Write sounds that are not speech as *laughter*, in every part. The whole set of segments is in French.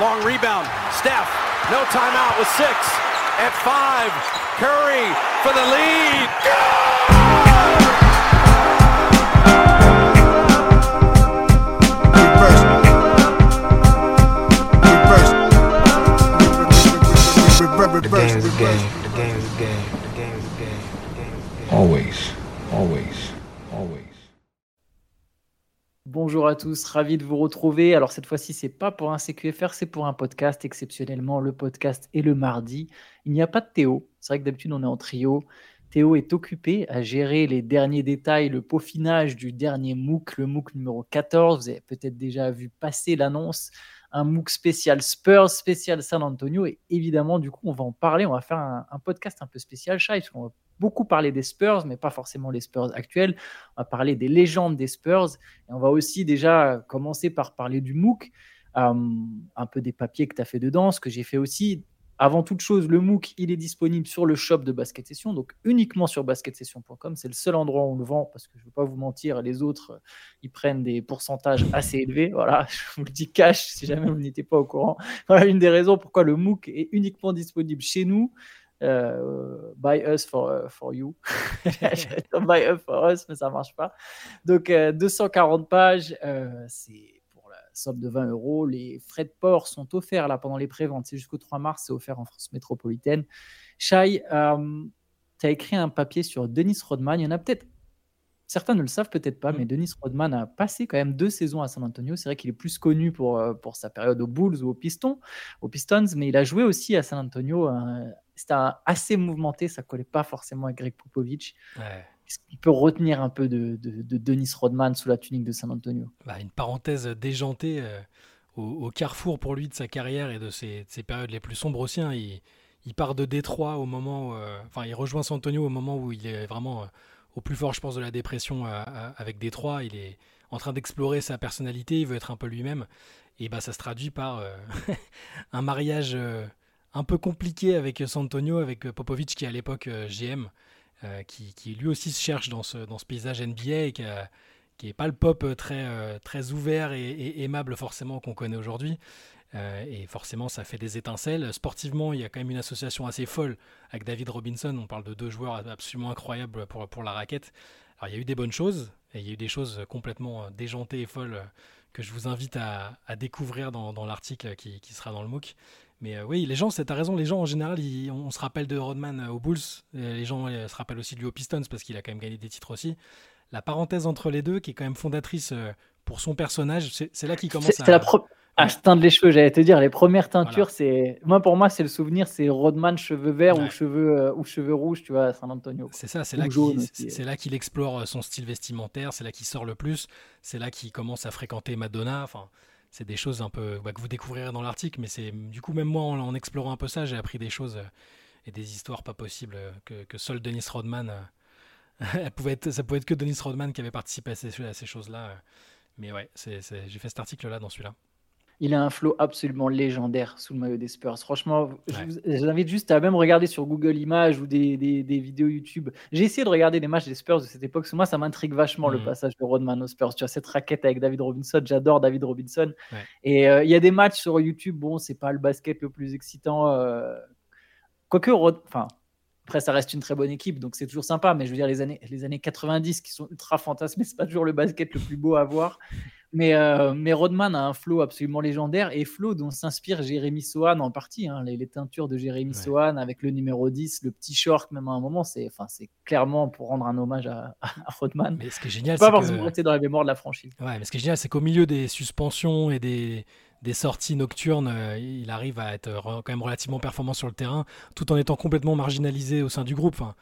long rebound. Steph, no timeout with six. At five, Curry for the lead. The game a game. The game is a game. The game is a game. The game is a game. Always, always, Bonjour à tous, ravi de vous retrouver. Alors cette fois-ci, c'est pas pour un CQFR, c'est pour un podcast. Exceptionnellement, le podcast est le mardi. Il n'y a pas de Théo. C'est vrai que d'habitude, on est en trio. Théo est occupé à gérer les derniers détails, le peaufinage du dernier MOOC, le MOOC numéro 14. Vous avez peut-être déjà vu passer l'annonce, un MOOC spécial Spurs, spécial San Antonio. Et évidemment, du coup, on va en parler. On va faire un, podcast un peu spécial, Shai, parce qu'on va beaucoup parler des Spurs, mais pas forcément les Spurs actuels. On va parler des légendes des Spurs. Et on va aussi déjà commencer par parler du MOOC, euh, un peu des papiers que tu as fait dedans, ce que j'ai fait aussi. Avant toute chose, le MOOC, il est disponible sur le shop de Basket Session, donc uniquement sur basketsession.com. C'est le seul endroit où on le vend, parce que je ne veux pas vous mentir, les autres, euh, ils prennent des pourcentages assez élevés. Voilà, *laughs* je vous le dis cash, si jamais vous n'étiez pas au courant. *laughs* Voilà une des raisons pourquoi le MOOC est uniquement disponible chez nous. Euh, buy us for, uh, for you. *laughs* Buy us for us, mais ça marche pas. Donc, euh, 240 pages, euh, c'est somme de 20 euros. Les frais de port sont offerts là pendant les préventes. C'est jusqu'au 3 mars, c'est offert en France métropolitaine. Shai, euh, tu as écrit un papier sur Dennis Rodman. Il y en a peut-être. Certains ne le savent peut-être pas, Mm. mais Dennis Rodman a passé quand même deux saisons à San Antonio. C'est vrai qu'il est plus connu pour, euh, pour sa période aux Bulls ou aux Pistons, aux Pistons, mais il a joué aussi à San Antonio. euh, C'était assez mouvementé, ça collait pas forcément avec Greg Popovich. Ouais. Qu'est-ce qu'il peut retenir un peu de, de, de Dennis Rodman sous la tunique de San Antonio? Bah, une parenthèse déjantée euh, au, carrefour pour lui de sa carrière et de ses, de ses périodes les plus sombres aussi. hein. Il, part de Détroit au moment euh, enfin, il rejoint San Antonio au moment où il est vraiment euh, au plus fort, je pense, de la dépression avec Détroit. Il est en train d'explorer sa personnalité, il veut être un peu lui-même. Et bah, ça se traduit par *laughs* un mariage un peu compliqué avec San Antonio, avec Popovic qui est à l'époque GM, euh, qui, lui aussi se cherche dans ce, paysage NBA et qui n'est pas le pop euh, très, euh, très ouvert et, aimable forcément qu'on connaît aujourd'hui. Et forcément, ça fait des étincelles. Sportivement, il y a quand même une association assez folle avec David Robinson. On parle de deux joueurs absolument incroyables pour, la raquette. Alors, il y a eu des bonnes choses et il y a eu des choses complètement déjantées et folles que je vous invite à, découvrir dans, l'article qui sera dans le MOOC. Mais euh, oui, les gens, c'est- t'as raison, les gens en général, ils- on, on se rappelle de Rodman euh, aux Bulls, et les gens euh, se rappellent aussi de lui aux Pistons parce qu'il a quand même gagné des titres aussi. La parenthèse entre les deux, qui est quand même fondatrice euh, pour son personnage, c'est là qu'il commence C'est à. c'est la pro- à se teindre les cheveux, j'allais te dire. Les premières teintures, Voilà. c'est. Moi, pour moi, c'est le souvenir, c'est Rodman cheveux verts ou, cheveux, euh, ou cheveux rouges, tu vois, à San Antonio. C'est ça, c'est là qu'il euh. explore euh, son style vestimentaire, c'est là qu'il sort le plus, c'est là qu'il commence à fréquenter Madonna. Enfin, c'est des choses un peu bah, que vous découvrirez dans l'article, mais c'est du coup même moi en, explorant un peu ça, j'ai appris des choses euh, et des histoires pas possibles euh, que, seul Dennis Rodman. euh, *laughs* ça pouvait être que Dennis Rodman qui avait participé à ces, choses-là. Mais ouais, j'ai fait cet article-là dans celui-là. Il a un flow absolument légendaire sous le maillot des Spurs. Franchement, Ouais. je vous invite juste à même regarder sur Google Images ou des, des- des vidéos YouTube. J'ai essayé de regarder des matchs des Spurs de cette époque, parce que moi, ça m'intrigue vachement le Mhm. passage de Rodman aux Spurs. Tu vois, cette raquette avec David Robinson, j'adore David Robinson. Ouais. Et euh, il y a des matchs sur YouTube, bon, c'est pas le basket le plus excitant. euh, Quoique, Rod- enfin, après, ça reste une très bonne équipe, donc c'est toujours sympa. Mais je veux dire, les années, les années 90 qui sont ultra fantasmées, c'est pas toujours le basket le plus beau à voir. Mais, euh, mais Rodman a un flow absolument légendaire et flow dont s'inspire Jérémy Sohan en partie. hein. les, les teintures de Jérémy Ouais. Sohan avec le numéro 10, le petit short, même à un moment, c'est enfin, clairement pour rendre un hommage à, *laughs* à Rodman. Mais ce qui est génial, Pas c'est forcément que... rester dans la mémoire de la franchise. Ouais, mais ce qui est génial, c'est qu'au milieu des suspensions et des, des sorties nocturnes, euh, il arrive à être re- quand même relativement performant sur le terrain, tout en étant complètement marginalisé au sein du groupe. Enfin,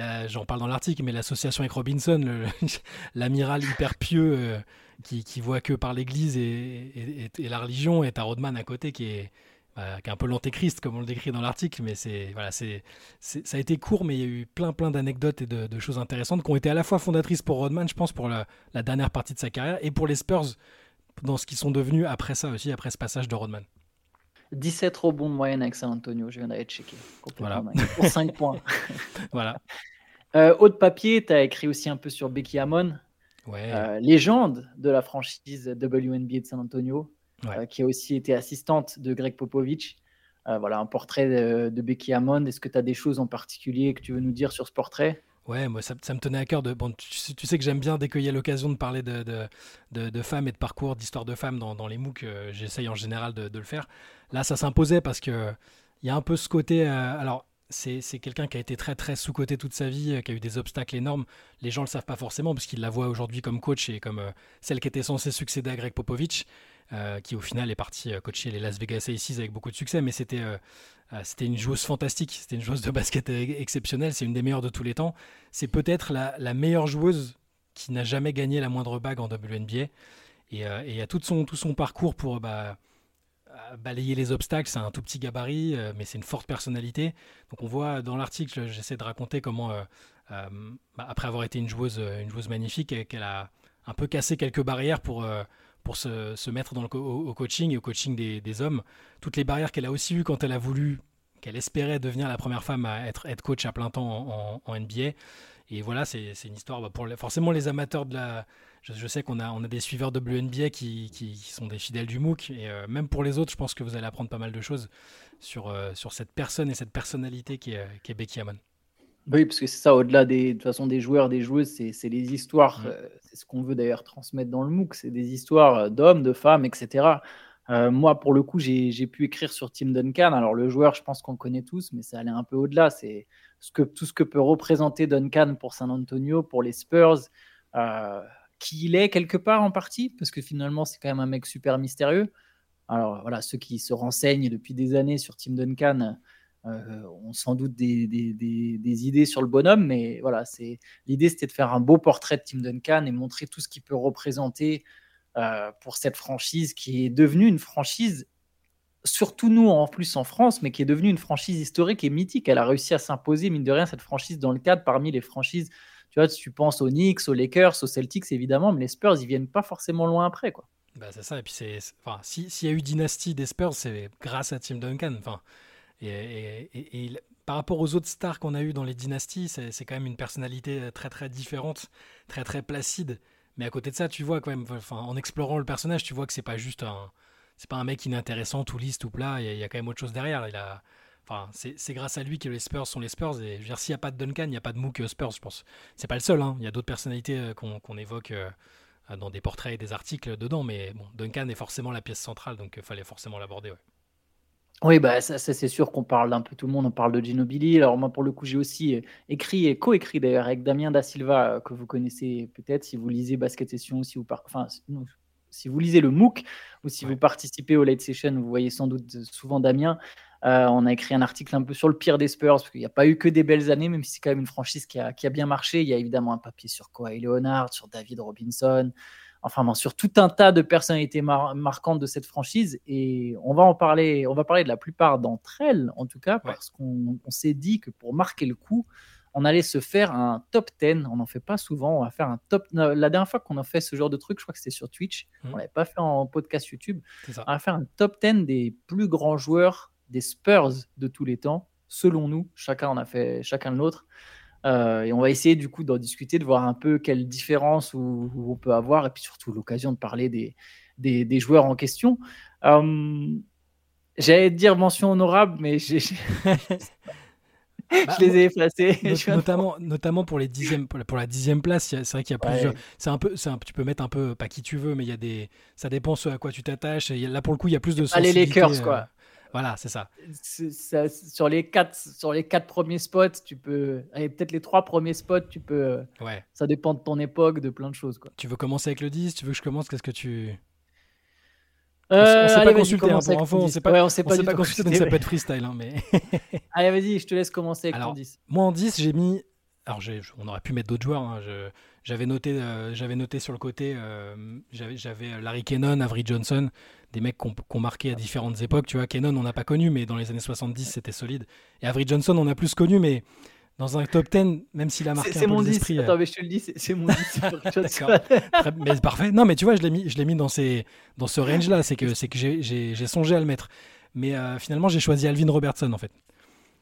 euh, J'en parle dans l'article, mais l'association avec Robinson, *laughs* l'amiral hyper pieux euh, qui, qui voit que par l'Église et, et- et- et la religion, et t'as Rodman à côté qui est, bah, qui est un peu l'antéchrist, comme on le décrit dans l'article, mais c'est voilà, c'est ça a été court, mais il y a eu plein plein d'anecdotes et de, de choses intéressantes qui ont été à la fois fondatrices pour Rodman, je pense, pour la, la dernière partie de sa carrière, et pour les Spurs dans ce qu'ils sont devenus après ça aussi, après ce passage de Rodman. 17 rebonds de moyenne avec San Antonio, je viens d'aller checker. Voilà. Pour 5 *laughs* points. Voilà. Euh, autre papier, tu as écrit aussi un peu sur Becky Hammon, Ouais. euh, légende de la franchise WNBA de San Antonio. Ouais. euh, qui a aussi été assistante de Greg Popovich. Euh, voilà, un portrait de, de Becky Hammond. Est-ce que tu as des choses en particulier que tu veux nous dire sur ce portrait? Ouais, moi ça, ça me tenait à cœur de. Bon, tu, sais- tu sais que j'aime bien dès qu'il y a l'occasion de parler de, de, de- de femmes et de parcours, d'histoire de femmes dans, dans les MOOC, j'essaye en général de, de le faire. Là, ça s'imposait parce que il y a un peu ce côté. euh, alors, c'est quelqu'un qui a été très très sous-coté toute sa vie, euh, qui a eu des obstacles énormes. Les gens le savent pas forcément parce qu'ils la voient aujourd'hui comme coach et comme euh, celle qui était censée succéder à Greg Popovich, euh, qui au final est parti euh, coacher les Las Vegas Aces avec beaucoup de succès. Mais c'était une joueuse fantastique, c'était une joueuse de basket exceptionnelle, c'est une des meilleures de tous les temps c'est peut-être la, meilleure joueuse qui n'a jamais gagné la moindre bague en WNBA. Et, il y a tout son, tout son parcours pour bah, balayer les obstacles. C'est un tout petit gabarit, euh, mais c'est une forte personnalité. Donc on voit dans l'article, j'essaie de raconter comment, euh, euh, bah, après avoir été une joueuse, une joueuse magnifique, qu'elle a un peu cassé quelques barrières pour, pour se, se mettre dans le au, coaching et au coaching des, hommes. Toutes les barrières qu'elle a aussi eues quand elle a voulu, qu'elle espérait devenir la première femme à être head coach à plein temps en, NBA. Et voilà, c'est une histoire bah, pour forcément les amateurs de la. Je, je sais qu'on a, on a des suiveurs de WNBA qui, qui, qui sont des fidèles du MOOC. Et euh, même pour les autres, je pense que vous allez apprendre pas mal de choses sur, euh, sur cette personne et cette personnalité qui est, qui est Becky Hammon. Oui, parce que c'est ça, au-delà des, de toute façon des joueurs, des joueuses, c'est c'est les histoires. Mm. euh, c'est ce qu'on veut d'ailleurs transmettre dans le MOOC. C'est des histoires d'hommes, de femmes, etc. Euh, moi, pour le coup, j'ai j'ai pu écrire sur Tim Duncan. Alors, le joueur, je pense qu'on connaît tous, mais ça allait un peu au-delà. C'est ce que, tout ce que peut représenter Duncan pour San Antonio, pour les Spurs, euh, qui il est quelque part en partie, parce que finalement, c'est quand même un mec super mystérieux. Alors, voilà, ceux qui se renseignent depuis des années sur Tim Duncan euh, ont sans doute des, idées sur le bonhomme, mais voilà, l'idée, c'était de faire un beau portrait de Tim Duncan et montrer tout ce qu'il peut représenter euh, pour cette franchise qui est devenue une franchise, surtout nous en plus en France, mais qui est devenue une franchise historique et mythique. Elle a réussi à s'imposer, mine de rien, cette franchise dans le cadre parmi les franchises. Tu vois, si tu penses aux Knicks, aux Lakers, aux Celtics, évidemment, mais les Spurs, ils viennent pas forcément loin après, quoi. Bah, c'est ça. Et puis, c'est, enfin, si- s'il y a eu dynastie des Spurs, c'est grâce à Tim Duncan. Enfin, et, et- par rapport aux autres stars qu'on a eu dans les dynasties, c'est, c'est quand même une personnalité très très différente, très très placide. Mais à côté de ça, tu vois quand même, en explorant le personnage, tu vois que c'est pas juste un, c'est pas un mec inintéressant, tout lisse, tout plat. Il y, y a quand même autre chose derrière. Il a, enfin, c'est, grâce à lui que les Spurs sont les Spurs. Et je veux dire, s'il n'y a pas de Duncan, il n'y a pas de MOOC Spurs, je pense. C'est pas le seul. hein. Il y a d'autres personnalités euh, qu'on, évoque. euh, euh, dans des portraits et des articles dedans, mais bon, Duncan est forcément la pièce centrale, donc il fallait forcément l'aborder. Ouais. Oui, bah, ça, ça, c'est sûr qu'on parle d'un peu tout le monde, on parle de Ginobili. Alors moi, pour le coup, j'ai aussi écrit et co-écrit d'ailleurs avec Damien Da Silva, que vous connaissez peut-être si vous lisez Basket Session, si vous, par- enfin, si- non, si vous lisez le MOOC ou si Ouais. vous participez au Late Session, vous voyez sans doute souvent Damien. Euh, on a écrit un article un peu sur le pire des Spurs, parce qu'il n'y a pas eu que des belles années, même si c'est quand même une franchise qui a, qui a bien marché. Il y a évidemment un papier sur Kawhi Leonard, sur David Robinson, enfin bon, sur tout un tas de personnalités mar- marquantes de cette franchise. Et on va en parler, on va parler de la plupart d'entre elles, en tout cas, parce qu'on on s'est dit que pour marquer le coup, on allait se faire un top 10. On n'en fait pas souvent. On va faire un top. La dernière fois qu'on a fait ce genre de truc, je crois que c'était sur Twitch. Mhm. On l'avait pas fait en podcast YouTube. On va faire un top 10 des plus grands joueurs des Spurs de tous les temps, selon nous. Chacun en a fait chacun le nôtre. Euh, et on va essayer du coup d'en discuter, de voir un peu quelle différence où, où on peut avoir, et puis surtout l'occasion de parler des, des, des joueurs en question. Euh, J'allais dire mention honorable, mais j'ai- Bah, *laughs* je les ai effacés. Not- de- notamment, notamment pour les dixièmes, pour la, dixième place, c'est vrai qu'il y a Ouais. plusieurs. C'est un peu, un- tu peux mettre un peu pas qui tu veux, mais il y a des, ça dépend ce à quoi tu t'attaches. Là pour le coup, il y a plus de Ah, les Lakers, euh, quoi. Voilà, c'est ça. Sur les quatre sur les quatre premiers spots, tu peux, allez, peut-être les trois premiers spots, tu peux. Ouais. Ça dépend de ton époque, de plein de choses, quoi. Tu veux commencer avec le 10 Tu veux que je commence Qu'est-ce que tu Euh, on s'est pas consulté, hein, pour info, on 10. s'est pas- Ouais, on s'est pas pas consulté, donc ça peut être freestyle, hein, mais. *laughs* Allez, vas-y, je te laisse commencer avec Alors, ton 10. Moi en 10, j'ai mis. Alors, on aurait pu mettre d'autres joueurs. hein. Je- J'avais noté, euh, j'avais noté sur le côté, euh, j'avais j'avais Larry Kennon, Avery Johnson, des mecs qu'on marqué à différentes époques. Tu vois, Kennon, on n'a pas connu, mais dans les années 70, c'était solide. Et Avery Johnson, on a plus connu, mais dans un top 10, même s'il a marqué C'est un peu mon les 10. esprits. euh, Attends, mais je te le dis, c'est mon 10. pour que tu D'accord. mais c'est parfait. Non, mais tu vois, je l'ai mis, je mis dans, ces, dans ce range-là. C'est que, c'est que j'ai- songé à le mettre. Mais euh, finalement, j'ai choisi Alvin Robertson, en fait.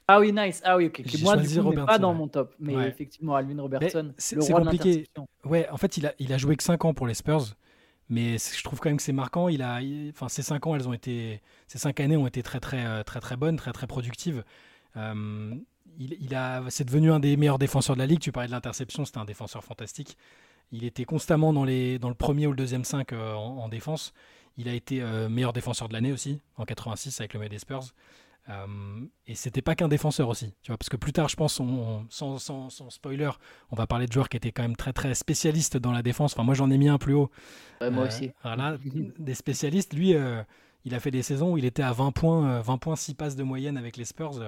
Ah oui, nice. Ah oui, ok. Moi, du choisi coup, pas dans ouais. mon top. Mais Ouais. effectivement, Alvin Robertson, c'est- compliqué. Ouais, en fait, il a, il a joué que 5 ans pour les Spurs. Mais je trouve quand même que c'est marquant. Il a, enfin, ces cinq ans, elles ont été, ces cinq années ont été très très très très bonnes, très très productives. il, a, c'est devenu un des meilleurs défenseurs de la ligue. Tu parlais de l'interception, c'était un défenseur fantastique. Il était constamment dans, les, dans le premier ou le deuxième 5 en, défense. Il a été meilleur défenseur de l'année aussi, en 86 avec le des Spurs. Euh, et c'était pas qu'un défenseur aussi, tu vois, parce que plus tard, je pense, on, sans, sans, spoiler, on va parler de joueurs qui étaient quand même très très spécialistes dans la défense. Enfin, moi j'en ai mis un plus haut. moi euh, aussi. Voilà, *laughs* des spécialistes. Lui, euh, il a fait des saisons où il était à 20 points, 20 points, 6 passes de moyenne avec les Spurs.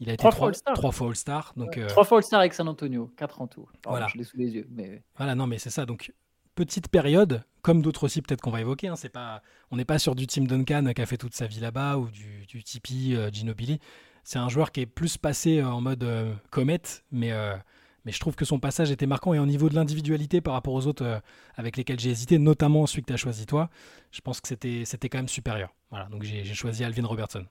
il a été 3, fois All-Star. Donc, 3 fois All-Star avec San Antonio, 4 en tout. voilà. Je l'ai sous les yeux. Mais... Voilà, non, mais c'est ça. Donc, petite période, comme d'autres aussi peut-être qu'on va évoquer. Hein, on n'est pas sur du Tim Duncan qui a fait toute sa vie là-bas ou du, du Tipeee euh, Ginobili. C'est un joueur qui est plus passé euh, en mode euh, comète, mais, mais je trouve que son passage était marquant. Et au niveau de l'individualité par rapport aux autres avec lesquels j'ai hésité, notamment celui que tu as choisi toi, je pense que c'était, c'était quand même supérieur. Voilà, donc j'ai choisi Alvin Robertson.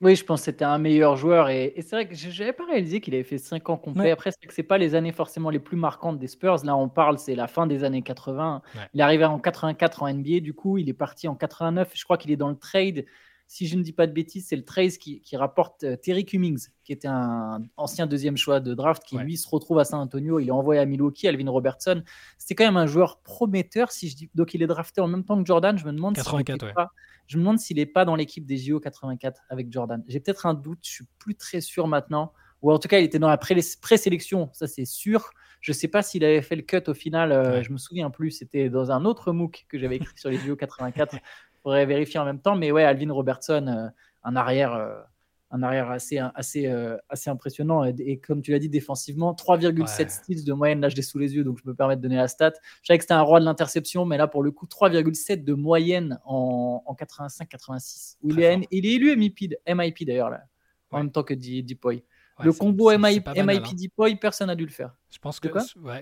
Oui, je pense que c'était un meilleur joueur et, c'est vrai que je n'avais pas réalisé qu'il avait fait 5 ans complets. Après, c'est que c'est pas les années forcément les plus marquantes des Spurs. Là, on parle, c'est la fin des années 80. Il est arrivé en 84 en NBA, du coup, il est parti en 89. Je crois qu'il est dans le trade. Si je ne dis pas de bêtises, c'est le trade qui, rapporte euh, Terry Cummings, qui était un ancien deuxième choix de draft, qui lui se retrouve à San Antonio. Il est envoyé à Milwaukee, Alvin Robertson. C'était quand même un joueur prometteur. Si je dis donc, il est drafté en même temps que Jordan. Je me demande 84, si pas je me demande s'il n'est pas dans l'équipe des JO 84 avec Jordan. J'ai peut-être un doute, je suis plus très sûr maintenant. Ou en tout cas, il était dans la présélection, ça c'est sûr. Je ne sais pas s'il avait fait le cut au final, euh, je me souviens plus. C'était dans un autre MOOC que j'avais écrit sur les JO 84. Il faudrait vérifier en même temps. Mais ouais, Alvin Robertson, euh, un arrière. Un arrière assez, assez, euh, assez impressionnant. Et, comme tu l'as dit, défensivement, 3,7 steals de moyenne. Là, je l'ai sous les yeux, donc je me permets de donner la stat. Je savais que c'était un roi de l'interception, mais là, pour le coup, 3,7 de moyenne en, en 85-86. Il est, il est élu MIP, MIP d'ailleurs, là, en même temps que Dipoy. le combo MIP, MIP hein. Personne n'a dû le faire. Je pense que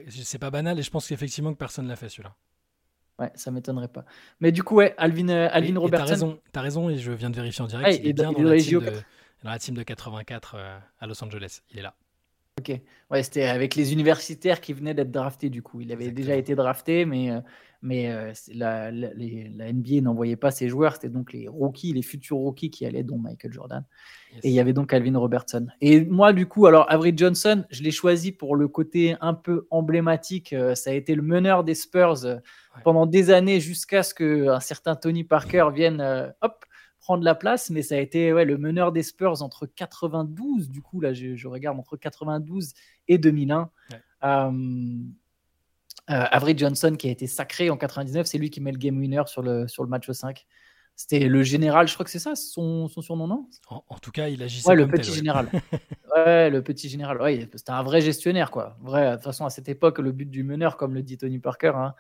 c'est pas banal et je pense qu'effectivement que personne l'a fait celui-là. Ouais, ça m'étonnerait pas. Mais du coup, ouais, Alvin, euh, Alvin Robertson. T'as raison, as raison et je viens de vérifier en direct. il est bien dans, la team de, dans la team de 84 euh, à Los Angeles. Il est là. Ok. Ouais, c'était avec les universitaires qui venaient d'être draftés du coup. Il avait déjà été drafté, mais, euh, mais euh, la, NBA n'envoyait pas ses joueurs. C'était donc les rookies, les futurs rookies qui allaient, dont Michael Jordan. Et il y avait donc Alvin Robertson. Et moi, du coup, alors Avery Johnson, je l'ai choisi pour le côté un peu emblématique. ça a été le meneur des Spurs pendant des années jusqu'à ce qu'un certain Tony Parker vienne, hop, prendre la place, mais ça a été ouais, le meneur des Spurs entre 92, du coup, là, je, regarde entre 92 et 2001. Euh, euh Johnson, qui a été sacré en 99, c'est lui qui met le game winner sur le, sur le match 5. C'était le général, je crois que c'est ça son, son surnom, non? En, tout cas, il agissait ouais, le petit général. *laughs* ouais, le petit général. Ouais, c'était un vrai gestionnaire, quoi. Vrai, de toute façon, à cette époque, le but du meneur, comme le dit Tony Parker, hein,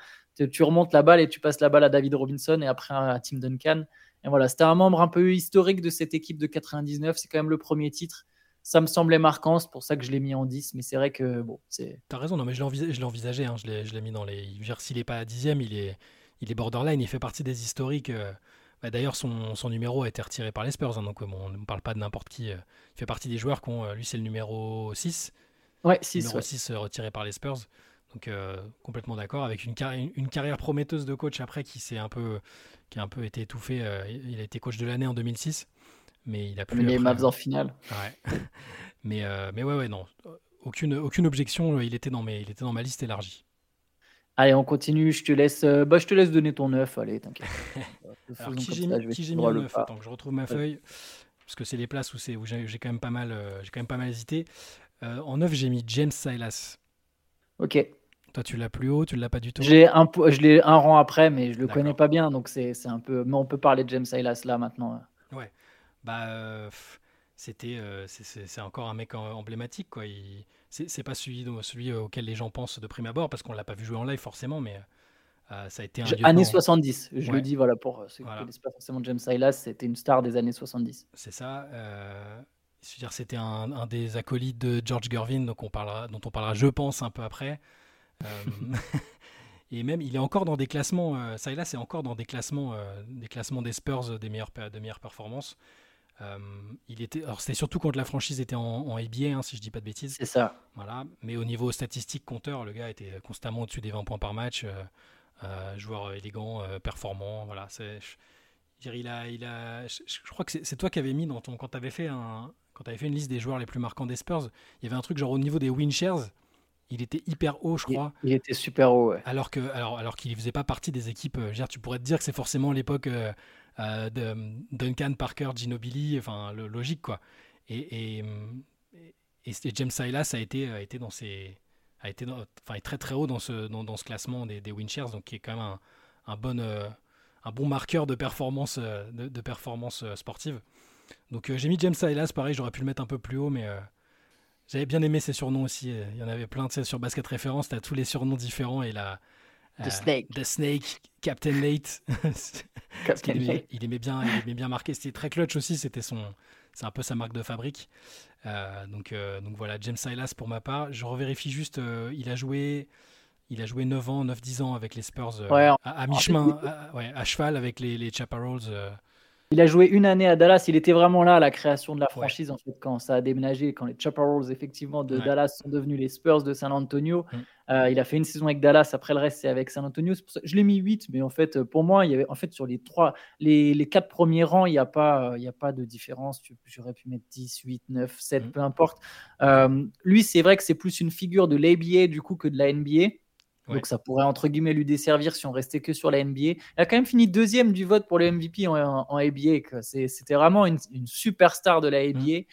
tu remontes la balle et tu passes la balle à David Robinson et après à Tim Duncan voilà, c'était un membre un peu historique de cette équipe de 99. C'est quand même le premier titre. Ça me semblait marquant, c'est pour ça que je l'ai mis en 10. Mais c'est vrai que bon, c'est. T'as raison, non, mais je l'ai envisagé. Hein, je l'ai mis dans les. S'il n'est pas à dixième, il est, il est borderline. Il fait partie des historiques. Euh, bah, d'ailleurs, son, son, numéro a été retiré par les Spurs. Hein, donc, bon, on ne parle pas de n'importe qui. Euh, il fait partie des joueurs qui ont. Euh, lui, c'est le numéro 6. Ouais, 6. Numéro 6 retiré par les Spurs. Donc, complètement d'accord. Avec une, une, carrière prometteuse de coach après qui s'est un peu qui a un peu été étouffé. Euh, il a été coach de l'année en 2006, mais il a plus. Les Mavs en finale. Ouais. *laughs* mais, euh, mais ouais, ouais, non. Aucune, aucune objection. Il était, dans mes, il était dans ma liste élargie. Allez, on continue. Je te laisse, euh, bah, je te laisse donner ton œuf. Allez, t'inquiète. *laughs* qui j'ai mis, en neuf Attends, que je retrouve ma feuille. Parce que c'est les places où, où j'ai quand, même pas mal, j'ai quand même pas mal hésité. en neuf, j'ai mis James Silas. Ok. Toi, tu l'as plus haut, tu ne l'as pas du tout J'ai un, je l'ai un rang après, mais je le connais pas bien, donc c'est un peu. Mais on peut parler de James Silas là maintenant. Ouais. Bah, euh, c'était, euh, c'est encore un mec emblématique, quoi. C'est pas celui, celui auquel les gens pensent de prime abord, parce qu'on l'a pas vu jouer en live forcément, mais euh, ça a été un. Années 70, je le dis, voilà, pour ceux qui ne connaissent pas forcément James Silas, c'était une star des années 70. C'est ça. c'était un, un, des acolytes de George Gervin, donc on parlera, dont on parlera, je pense, un peu après. Euh, *laughs* et même, il est encore dans des classements. Euh, ça et là, c'est encore dans des classements, euh, des classements des Spurs des meilleures, de meilleures performances. il était, alors c'était surtout quand la franchise était en, en ABA, hein, si je dis pas de bêtises. C'est ça. Voilà. Mais au niveau statistique compteur, le gars était constamment au-dessus des 20 points par match. euh, joueur élégant, performant. Voilà, c'est, je, il a, il a, je, je crois que c'est, c'est toi qui avais mis dans ton, quand tu avais fait un, quand tu fait une liste des joueurs les plus marquants des Spurs, il y avait un truc genre au niveau des win shares, il était hyper haut, je crois. il était super haut. ouais. Alors que, alors, alors qu'il ne faisait pas partie des équipes. euh, dire, tu pourrais te dire que c'est forcément l'époque euh, euh, de Duncan, Parker, Ginobili, enfin le logique quoi. Et, et, et- et c'était- James Silas a été, a été dans ces, a été, dans- enfin est très très haut dans ce, dans, dans ce classement des, des win shares, donc qui est quand même un, un bon, euh, un bon marqueur de performance, de, de performance sportive. Donc j'ai mis James Silas, pareil, j'aurais pu le mettre un peu plus haut, mais j'avais bien aimé ses surnoms aussi. euh, Il y en avait plein, tu sais, sur Basket Référence, tu as tous les surnoms différents et la. The Snake. The Snake, Captain Nate. *laughs* Parce qu'il aimait, il aimait bien, il aimait bien marquer. C'était très clutch aussi, c'était son, c'est un peu sa marque de fabrique. Euh, donc, euh, donc voilà, James Silas pour ma part. Je revérifie juste, euh, il a joué, il a joué 9 ans, 9-10 ans avec les Spurs euh, Ouais, en- à, à mi-chemin, à, ouais, à cheval avec les, les Chaparrals. Euh, Il a joué une année à Dallas. Il était vraiment là à la création de la franchise, en fait, quand ça a déménagé, quand les Chaparrals, effectivement, de Ouais. Dallas sont devenus les Spurs de San Antonio. Mm. Euh, il a fait une saison avec Dallas. Après, le reste, c'est avec San Antonio. Je l'ai mis 8, mais en fait, pour moi, il y avait, en fait, sur les trois, les, les quatre premiers rangs, il n'y a, pas, euh, il y a pas de différence. J'aurais pu mettre 10, 8, 9, 7, Mm. peu importe. Euh, lui, c'est vrai que c'est plus une figure de l'ABA, du coup, que de la NBA. Ouais. Donc ça pourrait entre guillemets lui desservir si on restait que sur la NBA. Il a quand même fini deuxième du vote pour le MVP en, en-. C'est- C'était vraiment une, une superstar de la Mm. ABA.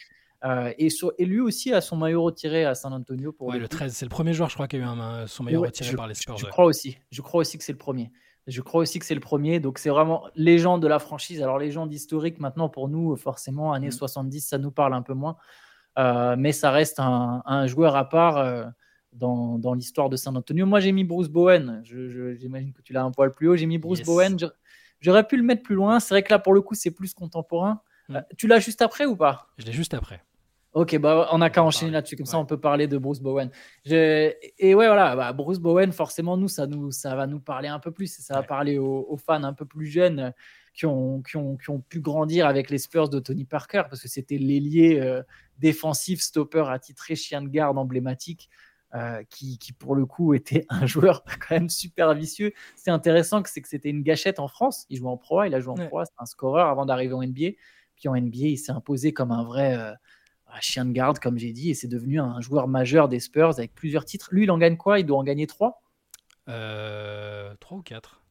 Euh, et, sur- et lui aussi a son maillot retiré à San Antonio pour ouais, le le coup. 13, c'est le premier joueur, je crois, qui a eu un, son maillot Ouais, retiré je, par les Spurs. je crois aussi. Je crois aussi que c'est le premier. Je crois aussi que c'est le premier. Donc c'est vraiment légende de la franchise. Alors légende historique maintenant pour nous, forcément, années Mm. 70, ça nous parle un peu moins. Euh, mais ça reste un, un joueur à part euh, dans, dans l'histoire de San Antonio. Moi j'ai mis Bruce Bowen. J'imagine que tu l'as un poil plus haut. J'ai mis Bruce Yes. Bowen. J'aurais pu le mettre plus loin. C'est vrai que là pour le coup c'est plus contemporain. Mm. Euh, tu l'as juste après ou pas? Je l'ai juste après. Ok, bah, on n'a qu'à enchaîner là-dessus, comme ça on peut parler de Bruce Bowen. Je- Et ouais, voilà, bah, Bruce Bowen, forcément, nous ça, nous, ça va nous parler un peu plus, et ça va Ouais. parler aux, aux fans un peu plus jeunes euh, qui ont, qui, ont, qui ont pu grandir avec les Spurs de Tony Parker, parce que c'était l'ailier euh, défensif, stopper attitré, chien de garde emblématique, euh, qui, qui pour le coup *laughs* était un joueur *laughs* quand même super vicieux. C'est intéressant que c'est que c'était une gâchette en France, il jouait en Pro, il a joué en Ouais. Pro, A, c'était un scoreur avant d'arriver en NBA, puis en NBA il s'est imposé comme un vrai... euh, chien de garde, comme j'ai dit, et c'est devenu un joueur majeur des Spurs avec plusieurs titres. Lui, il en gagne quoi? Il doit en gagner 3 Euh, 3 ou 4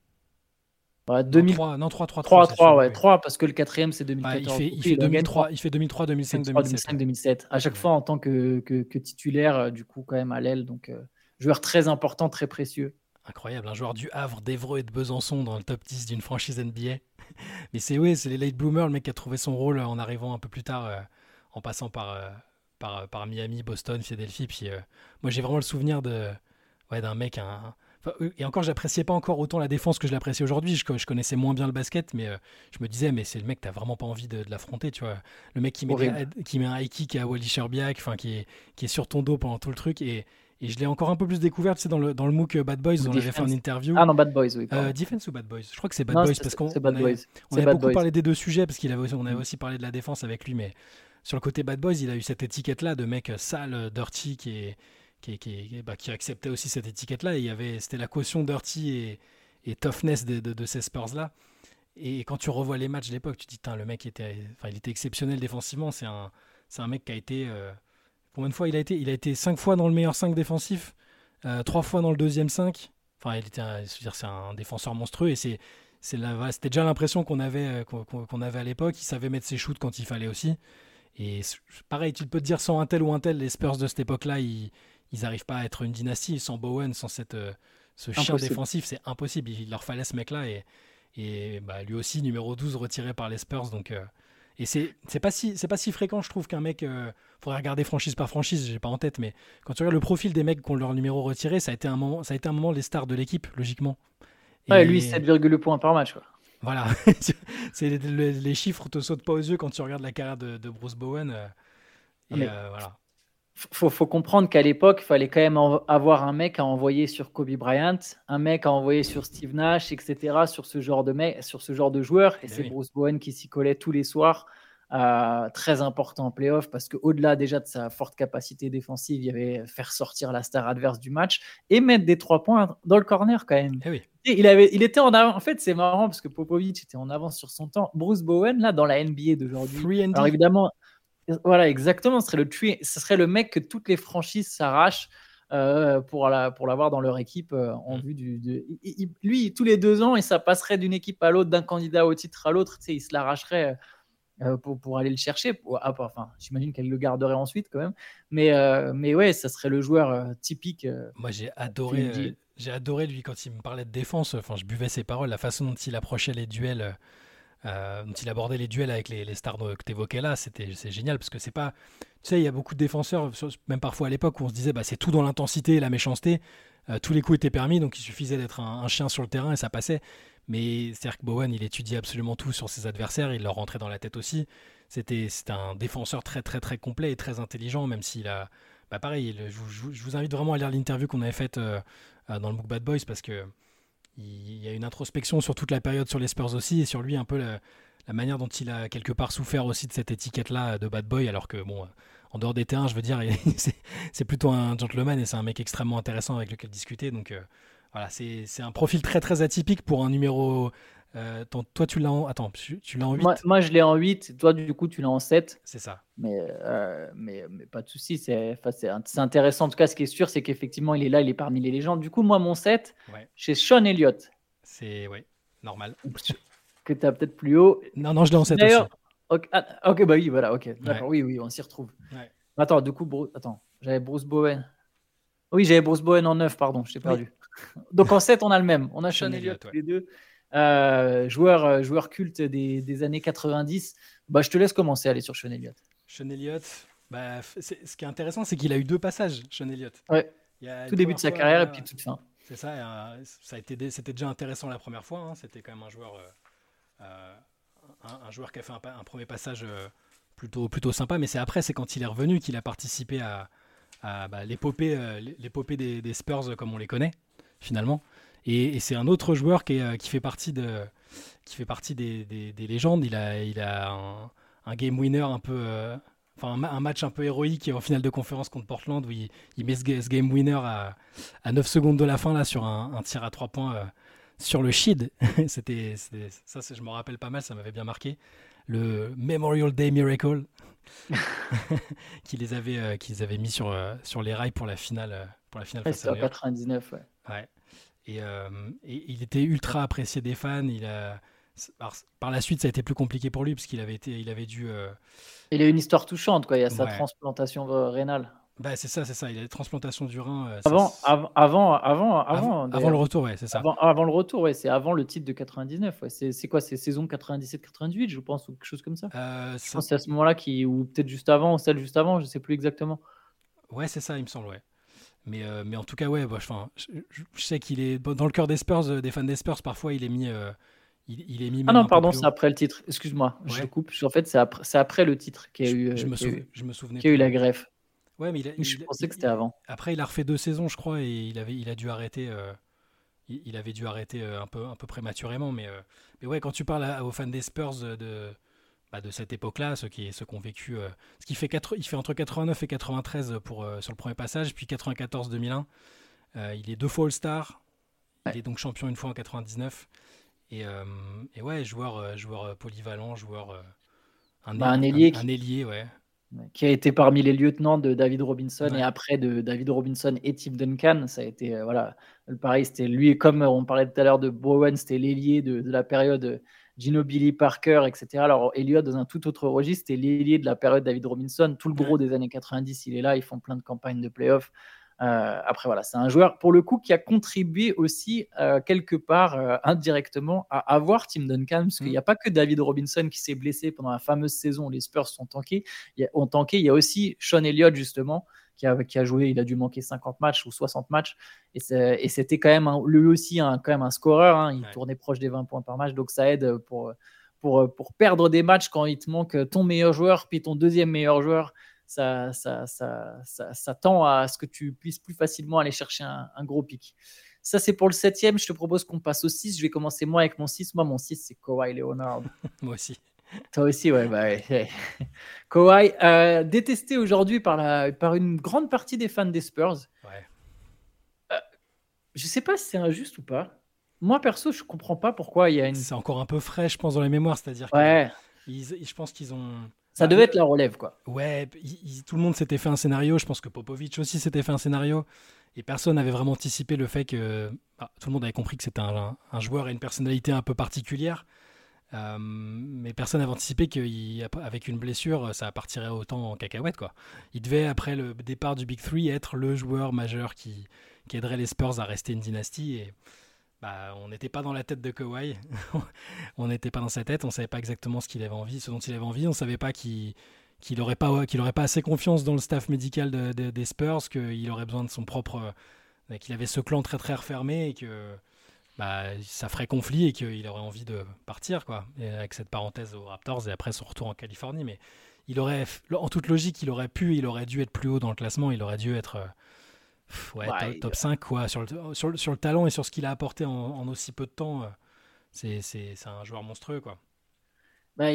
ouais, 2000... 3, non, 3, 3, 3, 3, 3, ouais, 3, parce que le quatrième, c'est Bah, 2014. il fait, il fait en gagne 2003, 3. il fait 2003, 2005, 2003, 2007. 2005, 2007. À chaque Ouais. fois en tant que, que, que titulaire, euh, du coup, quand même à l'aile. Donc, euh, joueur très important, très précieux. Incroyable, un joueur du Havre, d'Evreux et de Besançon dans le top 10 d'une franchise NBA. *laughs* Mais c'est ouais, c'est les late bloomers, le mec qui a trouvé son rôle en arrivant un peu plus tard, euh, en passant par, euh, par, par Miami, Boston, Philadelphie. Puis euh, moi, j'ai vraiment le souvenir de ouais, d'un mec. Un, enfin, euh, et encore, j'appréciais pas encore autant la défense que je l'apprécie aujourd'hui. Je, je connaissais moins bien le basket, mais euh, je me disais, mais c'est le mec, t'as vraiment pas envie de, de l'affronter, tu vois. Le mec qui met, des- qui met un high kick à Wally Sherbiak, enfin, qui est, qui est sur ton dos pendant tout le truc. Et, et je l'ai encore un peu plus découvert, tu sais, dans le, dans le MOOC Bad Boys, on avait fait une interview. Ah non, Bad Boys, oui. Euh, Defense ou Bad Boys? Je crois que c'est Bad Non, Boys c'est- parce qu'on c'est on avait, on C'est beaucoup Boys. parlé des deux sujets parce qu'il avait on avait Mm. aussi parlé de la défense avec lui, mais sur le côté Bad Boys, il a eu cette étiquette-là de mec sale, euh, dirty, qui est bah, qui acceptait aussi cette étiquette-là. Et il y avait c'était la caution dirty et, toughness de, ces Spurs-là. Et quand tu revois les matchs de l'époque, tu te dis, le mec était, enfin, il était exceptionnel défensivement. C'est un, c'est un mec qui a été. euh, combien de fois il a été? Il a été 5 fois dans le meilleur 5 défensif, 3 fois dans le deuxième 5. Enfin, il était, c'est un défenseur monstrueux et c'est, c'était déjà l'impression qu'on avait, euh, qu'on, qu'on- avait à l'époque. Il savait mettre ses shoots quand il fallait aussi. Et pareil, tu peux te dire sans un tel ou un tel, les Spurs de cette époque-là, ils, ils n'arrivent pas à être une dynastie sans Bowen, sans cette, euh, ce chien Impossible. défensif, c'est impossible. Il leur fallait ce mec-là et, et bah, lui aussi numéro 12 retiré par les Spurs. Donc, euh, et c'est pas si pas si fréquent, je trouve, qu'un mec. euh, faudrait regarder franchise par franchise, j'ai pas en tête, mais quand tu regardes le profil des mecs qui ont leur numéro retiré, ça a été un moment, ça a été un moment les stars de l'équipe, logiquement. Ouais, Et- lui, 7,2 points par match. quoi. voilà, *laughs* les, les- chiffres te sautent pas aux yeux quand tu regardes la carrière de, de Bruce Bowen. euh, et Mais- euh, voilà. Faut, faut comprendre qu'à l'époque, il fallait quand même avoir un mec à envoyer sur Kobe Bryant, un mec à envoyer sur Steve Nash, etc., sur ce genre de mec, sur ce genre de joueur. Et Ben c'est oui. Bruce Bowen qui s'y collait tous les soirs euh, très important en playoff parce qu'au-delà déjà de sa forte capacité défensive, il y avait faire sortir la star adverse du match et mettre des trois points dans le corner quand même. Eh oui. Et il, avait, il était en avant. En fait, c'est marrant parce que Popovic était en avance sur son temps. Bruce Bowen, là, dans la NBA d'aujourd'hui. Alors évidemment, voilà, exactement. Ce serait le, tui- ce serait le mec que toutes les franchises s'arrachent euh, pour la- pour l'avoir dans leur équipe euh, en Mm. vue du. de- il- il- lui, tous les deux ans, et ça passerait d'une équipe à l'autre, d'un candidat au titre à l'autre. Tu sais, il se l'arracherait euh, pour, pour aller le chercher. Ah, pas- enfin, j'imagine qu'elle le garderait ensuite quand même. Mais, mais ouais, ça serait le joueur typique. Moi, j'ai adoré, j'ai adoré lui quand il me parlait de défense. Enfin, je buvais ses paroles, la façon dont il approchait les duels, euh, dont il abordait les duels avec les, stars que tu évoquais là. C'était, génial parce que c'est pas, tu sais, il y a beaucoup de défenseurs, même parfois à l'époque où on se disait, bah, c'est tout dans l'intensité et la méchanceté. Euh, tous les coups étaient permis, donc il suffisait d'être un, chien sur le terrain et ça passait. Mais c'est-à-dire que Bowen, il étudiait absolument tout sur ses adversaires, il leur rentrait dans la tête aussi. C'était, un défenseur très très très complet et très intelligent, même s'il a, bah pareil, je vous invite vraiment à lire l'interview qu'on avait faite euh, euh, dans le book Bad Boys parce que il y a une introspection sur toute la période sur les Spurs aussi et sur lui un peu la, manière dont il a quelque part souffert aussi de cette étiquette-là de bad boy alors que bon, en dehors des terrains, je veux dire, *laughs* c'est plutôt un gentleman et c'est un mec extrêmement intéressant avec lequel discuter. Donc euh, voilà, c'est un profil très très atypique pour un numéro. Euh, toi, tu l'as en. Attends, tu tu l'as en 8 Moi, moi, je l'ai en 8, toi, du coup, tu l'as en 7. C'est ça. Mais, euh, mais, mais pas de souci, c'est c'est c'est intéressant. En tout cas, ce qui est sûr, c'est qu'effectivement, il est là, il est parmi les légendes. Du coup, moi, mon 7, Ouais. chez Sean Elliott, C'est ouais, normal. que tu as peut-être plus haut. Non, non, je l'ai en 7 aussi. D'ailleurs, ok, ah, ok, bah oui, voilà, ok, d'accord, oui, oui, on s'y retrouve. Ouais. Attends, du coup, Bru- attends, j'avais Bruce Bowen. Oui, j'avais Bruce Bowen en 9, pardon, je t'ai perdu. *laughs* Donc en 7, on a le même. On a Sean, Sean Elliott les deux. Euh, joueur, euh, joueur culte des, des années 90. Bah, je te laisse commencer à aller sur Sean Elliott. Sean Elliott, bah, ce qui est intéressant, c'est qu'il a eu deux passages, Sean Elliott. Ouais. Il y a Tout début de sa carrière et puis toute fin. C'est ça, euh, ça a été, c'était déjà intéressant la première fois. hein, C'était quand même un joueur, euh, un, un joueur qui a fait un, premier passage euh, plutôt, plutôt sympa. Mais c'est après, c'est quand il est revenu qu'il a participé à, à, bah, l'épopée, euh, l'épopée des, des Spurs comme on les connaît finalement. Et, et c'est un autre joueur qui, est, euh, qui fait partie de, qui fait partie des, des- des légendes. Il a, il a un, un game winner un peu. euh, Enfin, un, ma- un match un peu héroïque en finale de conférence contre Portland où il, il met ce, ga- ce game winner à, à 9 secondes de la fin là sur un, un tir à 3 points euh, sur le Shid. *laughs* c'était, ça, je me rappelle pas mal, ça m'avait bien marqué. Le Memorial Day Miracle *laughs* *laughs* qu'ils les avaient, euh, mis sur, euh, sur les rails pour la finale, pour la finale Ouais, face à en New York. 99, ouais. Ouais. Et, euh, et il était ultra apprécié des fans. Il a, par, par la suite, ça a été plus compliqué pour lui parce qu'il avait été, il avait dû. euh, Il a une histoire touchante, quoi. Il y a sa Ouais. transplantation euh, rénale. bah, c'est ça, c'est ça. Il a des transplantations du rein. euh, Avant, avant, avant, avant, avant, le retour, ouais, c'est ça. Avant, avant le retour, ouais, c'est avant le titre de 99. Ouais. C'est quoi? C'est saison 97-98, je pense, ou quelque chose comme ça. Euh, Je ça- pense c'est à ce moment-là, qui, ou peut-être juste avant, ou celle juste avant, je sais plus exactement. Ouais, c'est ça, il me semble, ouais. Mais, euh, mais en tout cas, ouais, bah, je, je- je sais qu'il est dans le cœur des Spurs, euh, des fans des Spurs, parfois il est mis. euh, il, il est mis Ah non, pardon, c'est après le titre. Excuse-moi, je te coupe. En fait, c'est après, après le titre qu'il y a Je, eu, je me eu- je me souvenais qu'il y a eu la greffe. Ouais, mais il, a- Je il- pensais que c'était avant. Après, il a refait deux saisons, je crois, et il avait, il a dû arrêter. euh, il, avait dû arrêter un peu, un peu prématurément, mais, mais ouais, quand tu parles à- aux fans des Spurs de, bah, de cette époque-là, ceux qui, ceux qui ont vécu, euh, ce qui fait il fait entre 89 et 93 pour euh, sur le premier passage, puis 94-2001. Euh, il est deux fois All-Star. Ouais. Il est donc champion une fois en 99. Et, euh, et ouais, joueur, euh, joueur euh, polyvalent, joueur. euh, un, Bah, un ailier un, qui- ailier, ouais. qui a été parmi les lieutenants de David Robinson Ouais. et après de David Robinson et Tim Duncan. Ça a été, euh, voilà, pareil, c'était lui, comme on parlait tout à l'heure de Bowen, c'était l'ailier de, de la période Gino Billy Parker, etc. Alors, Elliott, dans un tout autre registre, c'était l'ailier de la période David Robinson. Tout le gros des années 90, il est là, ils font plein de campagnes de playoffs. Euh, après, voilà, c'est un joueur, pour le coup, qui a contribué aussi, euh, quelque part, euh, indirectement, à avoir Tim Duncan, parce qu'il n'y a pas que David Robinson qui s'est blessé pendant la fameuse saison où les Spurs sont tankés. Il y a, ont tanké. Il y a aussi Sean Elliott, justement, qui a, qui a joué, il a dû manquer 50 matchs ou 60 matchs. Et, c'était quand même, un- lui aussi, un, quand même un scoreur. hein. il Ouais. tournait proche des 20 points par match, donc ça aide pour, pour, pour perdre des matchs quand il te manque ton meilleur joueur, puis ton deuxième meilleur joueur. Ça, ça, ça, ça, ça tend à ce que tu puisses plus facilement aller chercher un, un gros pic. Ça, c'est pour le septième. Je te propose qu'on passe au 6. Je vais commencer moi avec mon 6. Moi, mon 6, c'est Kawhi Leonard. *laughs* Moi aussi. Toi aussi, ouais. Bah, ouais. *laughs* Kawhi, euh, détesté aujourd'hui par, la, par une grande partie des fans des Spurs. Ouais. Euh, je sais pas si c'est injuste ou pas. Moi, perso, je comprends pas pourquoi il y a une. C'est encore un peu frais, je pense, dans les mémoires. C'est-à-dire Ouais, ils- je pense qu'ils ont. ça Bah, devait être la relève, quoi. Ouais, tout le monde s'était fait un scénario. Je pense que Popovic aussi s'était fait un scénario. Et personne n'avait vraiment anticipé le fait que. ah, tout le monde avait compris que c'était un, un joueur et une personnalité un peu particulière. Euh, mais personne n'avait anticipé qu'avec une blessure, ça partirait autant en cacahuète. Quoi. Il devait, après le départ du Big Three, être le joueur majeur qui, aiderait les Spurs à rester une dynastie. Et bah, on n'était pas dans la tête de Kawhi. *laughs* on n'était pas dans sa tête. On savait pas exactement ce qu'il avait envie, ce dont il avait envie. On savait pas qu'il n'aurait pas, pas assez confiance dans le staff médical de- de- des Spurs, qu'il aurait besoin de son propre. euh, qu'il avait ce clan très très refermé et que bah, ça ferait conflit et qu'il aurait envie de partir, quoi. Et avec cette parenthèse aux Raptors et après son retour en Californie. Mais il aurait, en toute logique, il aurait pu, il aurait dû être plus haut dans le classement, il aurait dû être. euh, Ouais, Ouais, top, top 5 quoi, sur, le, sur, le, sur le talent et sur ce qu'il a apporté en, en aussi peu de temps. euh, c'est c'est- c'est un joueur monstrueux. Quoi. Bah,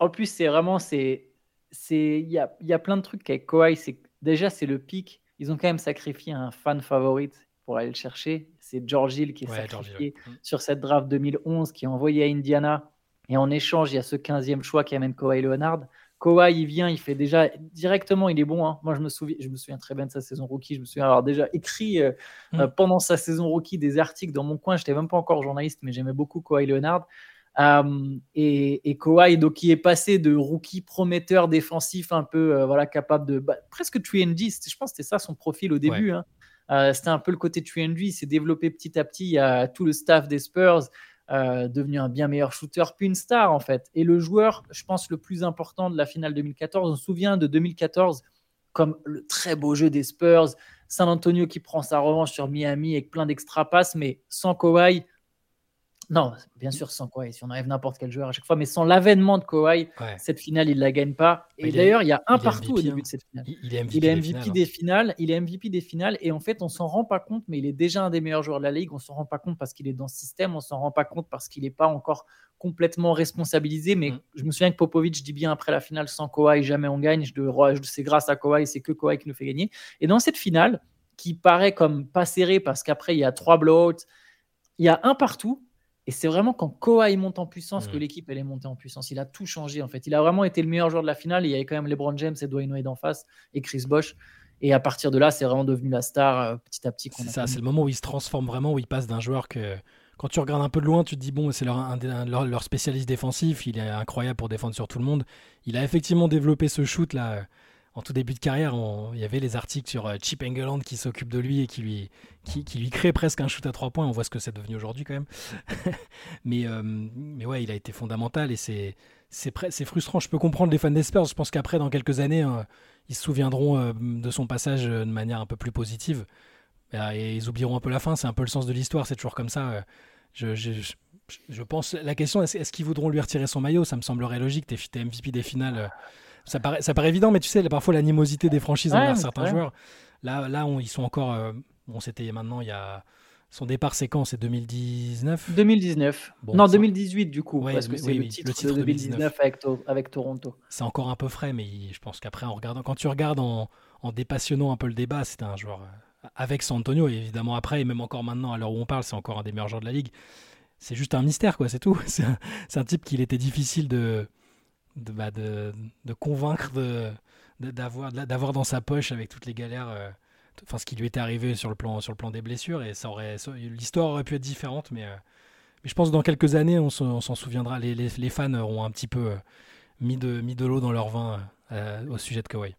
en plus, c'est vraiment, c'est, c'est, il y a, y a plein de trucs avec Kawhi. C'est déjà, c'est le pic. Ils ont quand même sacrifié un fan favorite pour aller le chercher. C'est George Hill qui est Ouais, George Hill, sacrifié ouais. Mm. sur cette draft 2011, qui est envoyé à Indiana. Et en échange, il y a ce 15e choix qui amène Kawhi Leonard. Kawhi, il vient, il fait déjà directement, il est bon. hein. Moi, je me, souviens, je me souviens très bien de sa saison rookie. Je me souviens avoir déjà écrit euh, Mm. euh, pendant sa saison rookie des articles dans mon coin. Je n'étais même pas encore journaliste, mais j'aimais beaucoup Kawhi Leonard. Euh, et, et Kawhi, donc, qui est passé de rookie prometteur défensif, un peu euh, voilà, capable de bah, presque 3D. Je pense que c'était ça son profil au début. hein. Euh, c'était un peu le côté 3D. Il s'est développé petit à petit. Il y a tout le staff des Spurs, euh, devenu un bien meilleur shooter, puis une star en fait. Et le joueur, je pense, le plus important de la finale 2014, on se souvient de 2014 comme le très beau jeu des Spurs. San Antonio qui prend sa revanche sur Miami avec plein d'extra passes, mais sans Kawhi. Non, bien sûr sans Kawhi, si on arrive n'importe quel joueur à chaque fois, mais sans l'avènement de Kawhi, Ouais. cette finale, il la gagne pas. Et Il est- d'ailleurs, il y a un partout au début hein. de cette finale. Il, est MVP, Il est des MVP finales, hein. des finales, il est MVP des finales, et en fait, on s'en rend pas compte, mais il est déjà un des meilleurs joueurs de la ligue. On s'en rend pas compte parce qu'il est dans ce système, on s'en rend pas compte parce qu'il n'est pas encore complètement responsabilisé. Mais Mm. je me souviens que Popovic dit bien après la finale, sans Kawhi, jamais on gagne. C'est grâce à Kawhi, c'est que Kawhi qui nous fait gagner. Et dans cette finale, qui paraît comme pas serrée parce qu'après, il y a trois blowouts, il y a un partout. Et c'est vraiment quand Kawhi monte en puissance que Mm. l'équipe elle est montée en puissance. Il a tout changé en fait. Il a vraiment été le meilleur joueur de la finale. Il y avait quand même LeBron James et Dwayne Wade en face et Chris Bosh. Et à partir de là, c'est vraiment devenu la star euh, petit à petit. C'est ça, c'est le moment où il se transforme vraiment, où il passe d'un joueur que, quand tu regardes un peu de loin, tu te dis, bon, c'est leur, un des- un- leur, leur spécialiste défensif, il est incroyable pour défendre sur tout le monde. Il a effectivement développé ce shoot là. En tout début de carrière, on- il y avait les articles sur euh, Chip Engeland qui s'occupe de lui et qui lui, qui, lui crée presque un shoot à trois points. On voit ce que c'est devenu aujourd'hui quand même. *laughs* mais, euh, mais ouais, il a été fondamental et c'est c'est frustrant. Je peux comprendre les fans des Spurs. Je pense qu'après, dans quelques années, euh, ils se souviendront de son passage de manière un peu plus positive. Euh, Et ils oublieront un peu la fin, c'est un peu le sens de l'histoire, c'est toujours comme ça. Je, je, je, je pense, la question, est-ce est-ce qu'ils voudront lui retirer son maillot? Ça me semblerait logique, t'es t'es MVP des finales. Ça paraît, ça paraît évident, mais tu sais, parfois l'animosité des franchises envers certains joueurs, là, là on- ils sont encore. euh, bon, c'était maintenant, il y a. Son départ, c'est quand? C'est 2019 2019. Bon, non, ça- 2018 du coup, Ouais, parce que oui, c'est oui, le, titre le titre de 2019 avec, To- avec Toronto. C'est encore un peu frais, mais je pense qu'après, en regardant, quand tu regardes en, en dépassionnant un peu le débat, c'était un joueur euh, avec San Antonio, et évidemment après, et même encore maintenant, à l'heure où on parle, c'est encore un des meilleurs joueurs de la ligue. C'est juste un mystère, quoi, c'est tout. *laughs* C'est un, c'est un type qu'il était difficile de, de, bah, de, de convaincre de, d'avoir, d'avoir dans sa poche avec toutes les galères. euh, Enfin, ce qui lui était arrivé sur le plan, sur le plan des blessures, et ça aurait, l'histoire aurait pu être différente, mais, euh, mais je pense que dans quelques années, on s'en, souviendra. Les, les, fans auront un petit peu euh, mis, de, mis de l'eau dans leur vin au sujet de Kawhi.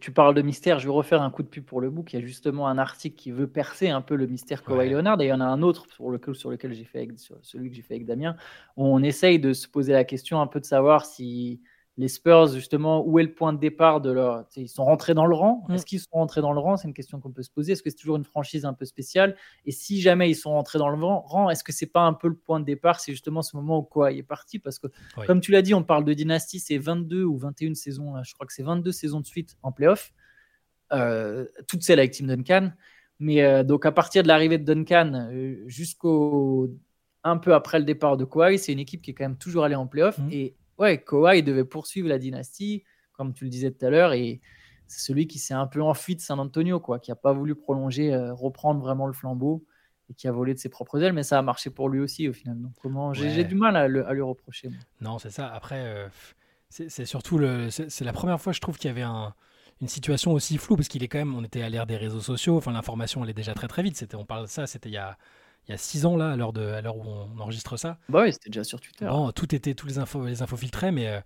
Tu parles de mystère, je vais refaire un coup de pub pour le book. Il y a justement un article qui veut percer un peu le mystère Kawhi Ouais. Leonard, et il y en a un autre sur lequel, sur lequel j'ai fait avec, sur celui que j'ai fait avec Damien, où on essaye de se poser la question un peu de savoir si les Spurs, justement, où est le point de départ de leur. Ils sont rentrés dans le rang. Mm. Est-ce qu'ils sont rentrés dans le rang? C'est une question qu'on peut se poser. Est-ce que c'est toujours une franchise un peu spéciale? Et si jamais ils sont rentrés dans le rang, est-ce que c'est pas un peu le point de départ? C'est justement ce moment où Kawhi est parti Parce que, Oui. comme tu l'as dit, on parle de dynastie, c'est 22 ou 21 saisons, là, je crois que c'est 22 saisons de suite en playoff, euh, toutes celles avec Tim Duncan. Mais euh, donc, à partir de l'arrivée de Duncan euh, jusqu'au un peu après le départ de Kawhi, c'est une équipe qui est quand même toujours allée en playoff. Mhm. Et ouais, Kawhi devait poursuivre la dynastie, comme tu le disais tout à l'heure, et c'est celui qui s'est un peu enfui de San Antonio, quoi, qui n'a pas voulu prolonger, euh, reprendre vraiment le flambeau et qui a volé de ses propres ailes, mais ça a marché pour lui aussi au final. Donc comment j'ai Ouais. du mal à, le- à lui reprocher. moi. Non, c'est ça. Après, euh, c'est surtout le. C'est la première fois, je trouve, qu'il y avait un- une situation aussi floue parce qu'il est quand même. On était à l'ère des réseaux sociaux. Enfin, l'information allait déjà très très vite. C'était, on parle de ça. C'était il y a il y a six ans là, à l'heure où on enregistre ça. Bah oui, c'était déjà sur Twitter. Bon, tout était, tous les infos, les infos filtraient, mais euh,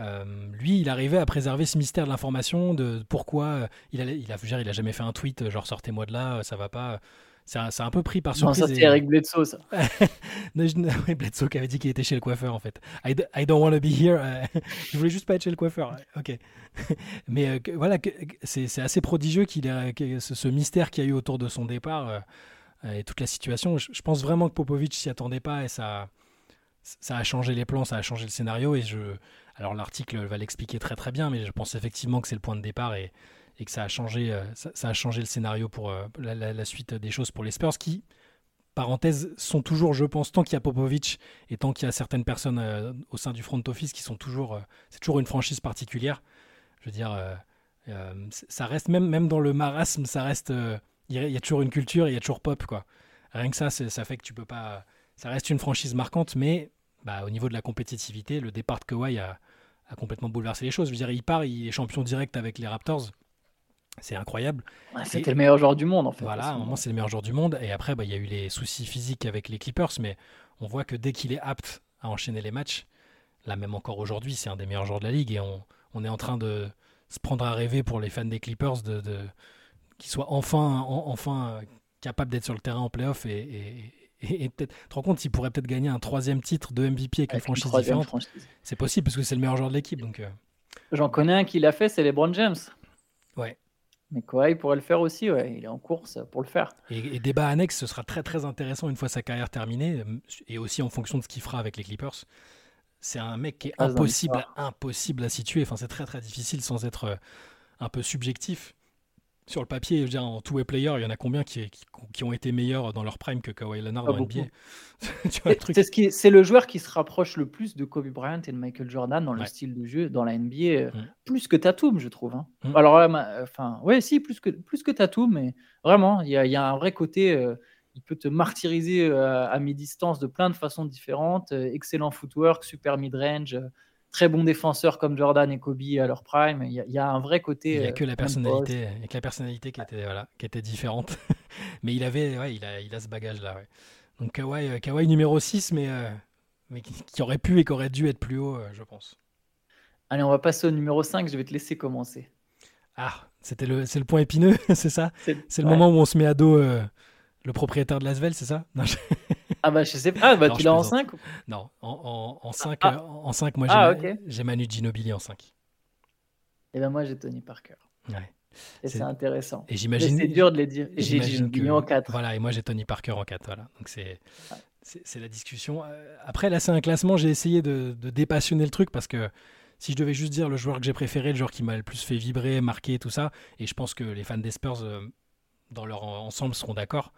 euh, lui, il arrivait à préserver ce mystère de l'information, de pourquoi euh, il, allait, il a, dire, il a jamais fait un tweet genre sortez-moi de là, ça va pas. C'est un, c'est un peu pris par non, surprise. ça c'était et- Eric Bledsoe, ça. *laughs* non, *laughs* oui, Bledsoe qui avait dit qu'il était chez le coiffeur en fait. I, don't want to be here. *laughs* je voulais juste pas être chez le coiffeur. Ok. Mais euh, que- voilà, c'est c'est assez prodigieux qu'il a que ce, ce mystère qu'il y a eu autour de son départ et toute la situation. Je, pense vraiment que Popovic s'y attendait pas et ça, ça a changé les plans, ça a changé le scénario. Et je, alors l'article va l'expliquer très très bien, mais je pense effectivement que c'est le point de départ et, et que ça a changé, euh, ça, a changé le scénario pour euh, la, suite des choses pour les Spurs qui parenthèse, sont toujours, je pense, tant qu'il y a Popovic et tant qu'il y a certaines personnes euh, au sein du front office qui sont toujours, euh, c'est toujours une franchise particulière. Je veux dire, euh, euh, ça reste même, même dans le marasme, ça reste, euh, il y, a- il y a toujours une culture, il y a toujours pop quoi. Rien que ça, ça fait que tu peux pas, ça reste une franchise marquante, mais bah, au niveau de la compétitivité, le départ de Kawhi a, a complètement bouleversé les choses. Je veux dire, il part, il est champion direct avec les Raptors. C'est incroyable. Ouais, C'était le meilleur joueur du monde, en fait. Voilà, à un moment, c'est le meilleur joueur du monde. Et après, bah, il y a eu les soucis physiques avec les Clippers, mais on voit que dès qu'il est apte à enchaîner les matchs, là, même encore aujourd'hui, c'est un des meilleurs joueurs de la ligue. Et on, on est en train de se prendre à rêver pour les fans des Clippers de, de, qu'ils soient enfin, en- enfin euh, capables d'être sur le terrain en playoff. Et, et, et- et peut-être, tu te rends compte, s'il pourrait peut-être gagner un troisième titre de MVP avec, une Avec une franchise différente. franchise. C'est possible parce que c'est le meilleur joueur de l'équipe. Donc, euh, J'en connais un qui l'a fait, c'est LeBron James. ouais. Mais Kawhi pourrait le faire aussi, ouais. Il est en course pour le faire. Et, et débat annexe, ce sera très très intéressant une fois sa carrière terminée, euh, et aussi en fonction de ce qu'il fera avec les Clippers. C'est un mec qui est impossible, impossible à situer. Enfin, c'est très très difficile sans être un peu subjectif. Sur le papier, je veux dire, en two-way player, il y en a combien qui, qui, qui ont été meilleurs dans leur prime que Kawhi Leonard Pas dans. NBA *laughs* C'est truc c'est ce qui- c'est le joueur qui se rapproche le plus de Kobe Bryant et de Michael Jordan dans le style de jeu dans la NBA, euh, Mm. plus que Tatum, je trouve. hein. Mm. Alors enfin, ouais, si, plus que, plus que Tatum, mais vraiment, il y a, il y a un vrai côté. euh, il peut te martyriser euh, à mi-distance de plein de façons différentes. euh, excellent footwork, super mid-range, euh, très bon défenseur comme Jordan et Kobe à leur prime. Il y a, il y a un vrai côté. Il n'y a euh, que la personnalité, il y a que la personnalité qui était, voilà, qui était différente. *laughs* mais il avait, ouais, il a, il a ce bagage-là. ouais. Donc Kawhi, euh, Kawhi numéro 6, mais, euh, mais qui, aurait pu et qui aurait dû être plus haut, je pense. Allez, on va passer au numéro 5. Je vais te laisser commencer. Ah, c'était le, c'est le point épineux, *laughs* c'est ça? C'est le ouais. moment où on se met à dos euh, le propriétaire de Lasvel, c'est ça? *laughs* Non, je- Ah bah je sais pas. Ah bah Non, tu l'as en plaisante. 5 non, en, en, 5, Ah. en cinq, moi j'ai, Ah, Manu Ginobili en 5. Et ben moi j'ai Tony Parker. Ouais. Et C'est- intéressant. Et j'imagine. c'est dur de les dire. J'ai Ginobili que- en 4. Voilà, et moi j'ai Tony Parker en 4. Voilà. Donc c'est, c'est, c'est la discussion. Euh, Après, là, c'est un classement. J'ai essayé de, de dépassionner le truc parce que si je devais juste dire le joueur que j'ai préféré, le joueur qui m'a le plus fait vibrer, marquer, tout ça, et je pense que les fans des Spurs, euh, dans leur en- ensemble, seront d'accord.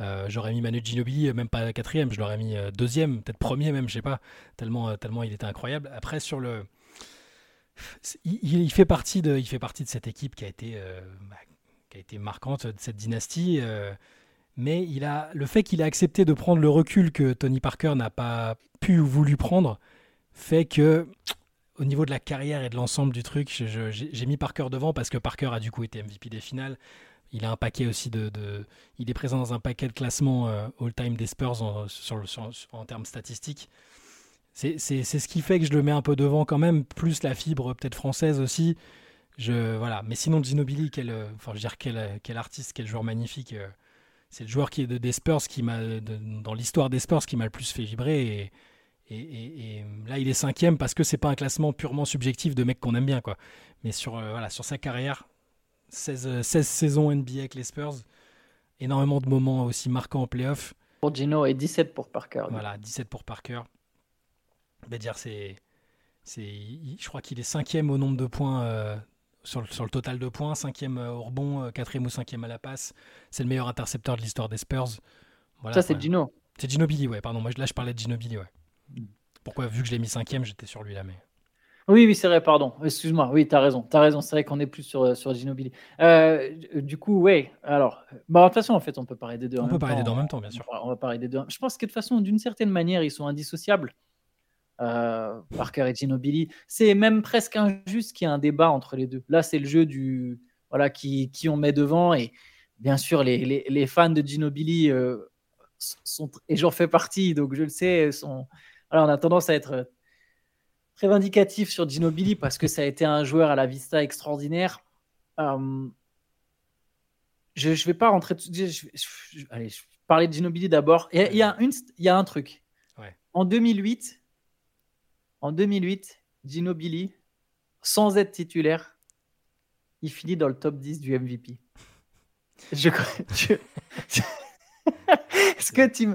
Euh, j'aurais mis Manu Ginobili, euh, même pas quatrième, je l'aurais mis euh, deuxième, peut-être premier même, je sais pas, tellement, tellement il était incroyable. Après, sur le. Il, fait partie de, il fait partie de cette équipe qui a été, bah, qui a été marquante, de cette dynastie. mais il a, le fait qu'il a accepté de prendre le recul que Tony Parker n'a pas pu ou voulu prendre fait que, au niveau de la carrière et de l'ensemble du truc, j'ai mis Parker devant parce que Parker a du coup été MVP des finales. Il a un paquet aussi de, il est présent dans un paquet de classements euh, all-time des Spurs en, termes statistiques. C'est ce qui fait que je le mets un peu devant quand même, plus la fibre peut-être française aussi. Je, voilà. Mais sinon, Ginobili, quel, euh, enfin, je veux dire, quel, euh, quel artiste, quel joueur magnifique. c'est le joueur qui est de, des Spurs qui m'a, dans l'histoire des Spurs, qui m'a le plus fait vibrer. Et, et, et- là, il est cinquième parce que c'est pas un classement purement subjectif de mec qu'on aime bien, quoi. Mais sur, voilà, sur sa carrière, 16, euh, 16 saisons NBA avec les Spurs, énormément de moments aussi marquants en playoff. Pour Gino et 17 pour Parker. Voilà, 17 pour Parker. C'est, c'est, je crois qu'il est cinquième au nombre de points euh, sur, le, sur le total de points, cinquième euh, au rebond, euh, quatrième ou cinquième à la passe. C'est le meilleur intercepteur de l'histoire des Spurs. Voilà, Ça c'est. Gino. C'est Ginobili, ouais, pardon. Moi, là, je parlais de Ginobili, ouais. Pourquoi, vu que je l'ai mis cinquième, j'étais sur lui là, mais. Oui, oui, c'est vrai, pardon. Excuse-moi. Oui, tu as raison. Tu as raison. C'est vrai qu'on est plus sur, sur Ginobili. Euh, du coup, ouais. Alors, bah, de toute façon, en fait, on peut parler des deux. On en peut même parler des deux en même temps, bien sûr. On va- On va parler des deux. Je pense que de toute façon, d'une certaine manière, ils sont indissociables. Euh, Parker et Ginobili. C'est même presque injuste qu'il y ait un débat entre les deux. Là, c'est le jeu du voilà qui, qui on met devant et bien sûr les, les, les fans de Ginobili euh, sont et j'en fais partie donc je le sais sont voilà, on a tendance à être très vindicatif sur Ginobili parce que ça a été un joueur à la vista extraordinaire. Euh, je ne vais pas rentrer. Je, je- je- allez, je vais parler de Ginobili d'abord. Il y a- il il y a un truc. Ouais. En 2008, en 2008, Ginobili, sans être titulaire, il finit dans le top 10 du MVP. Je, crois- je- *laughs* Est-ce que tu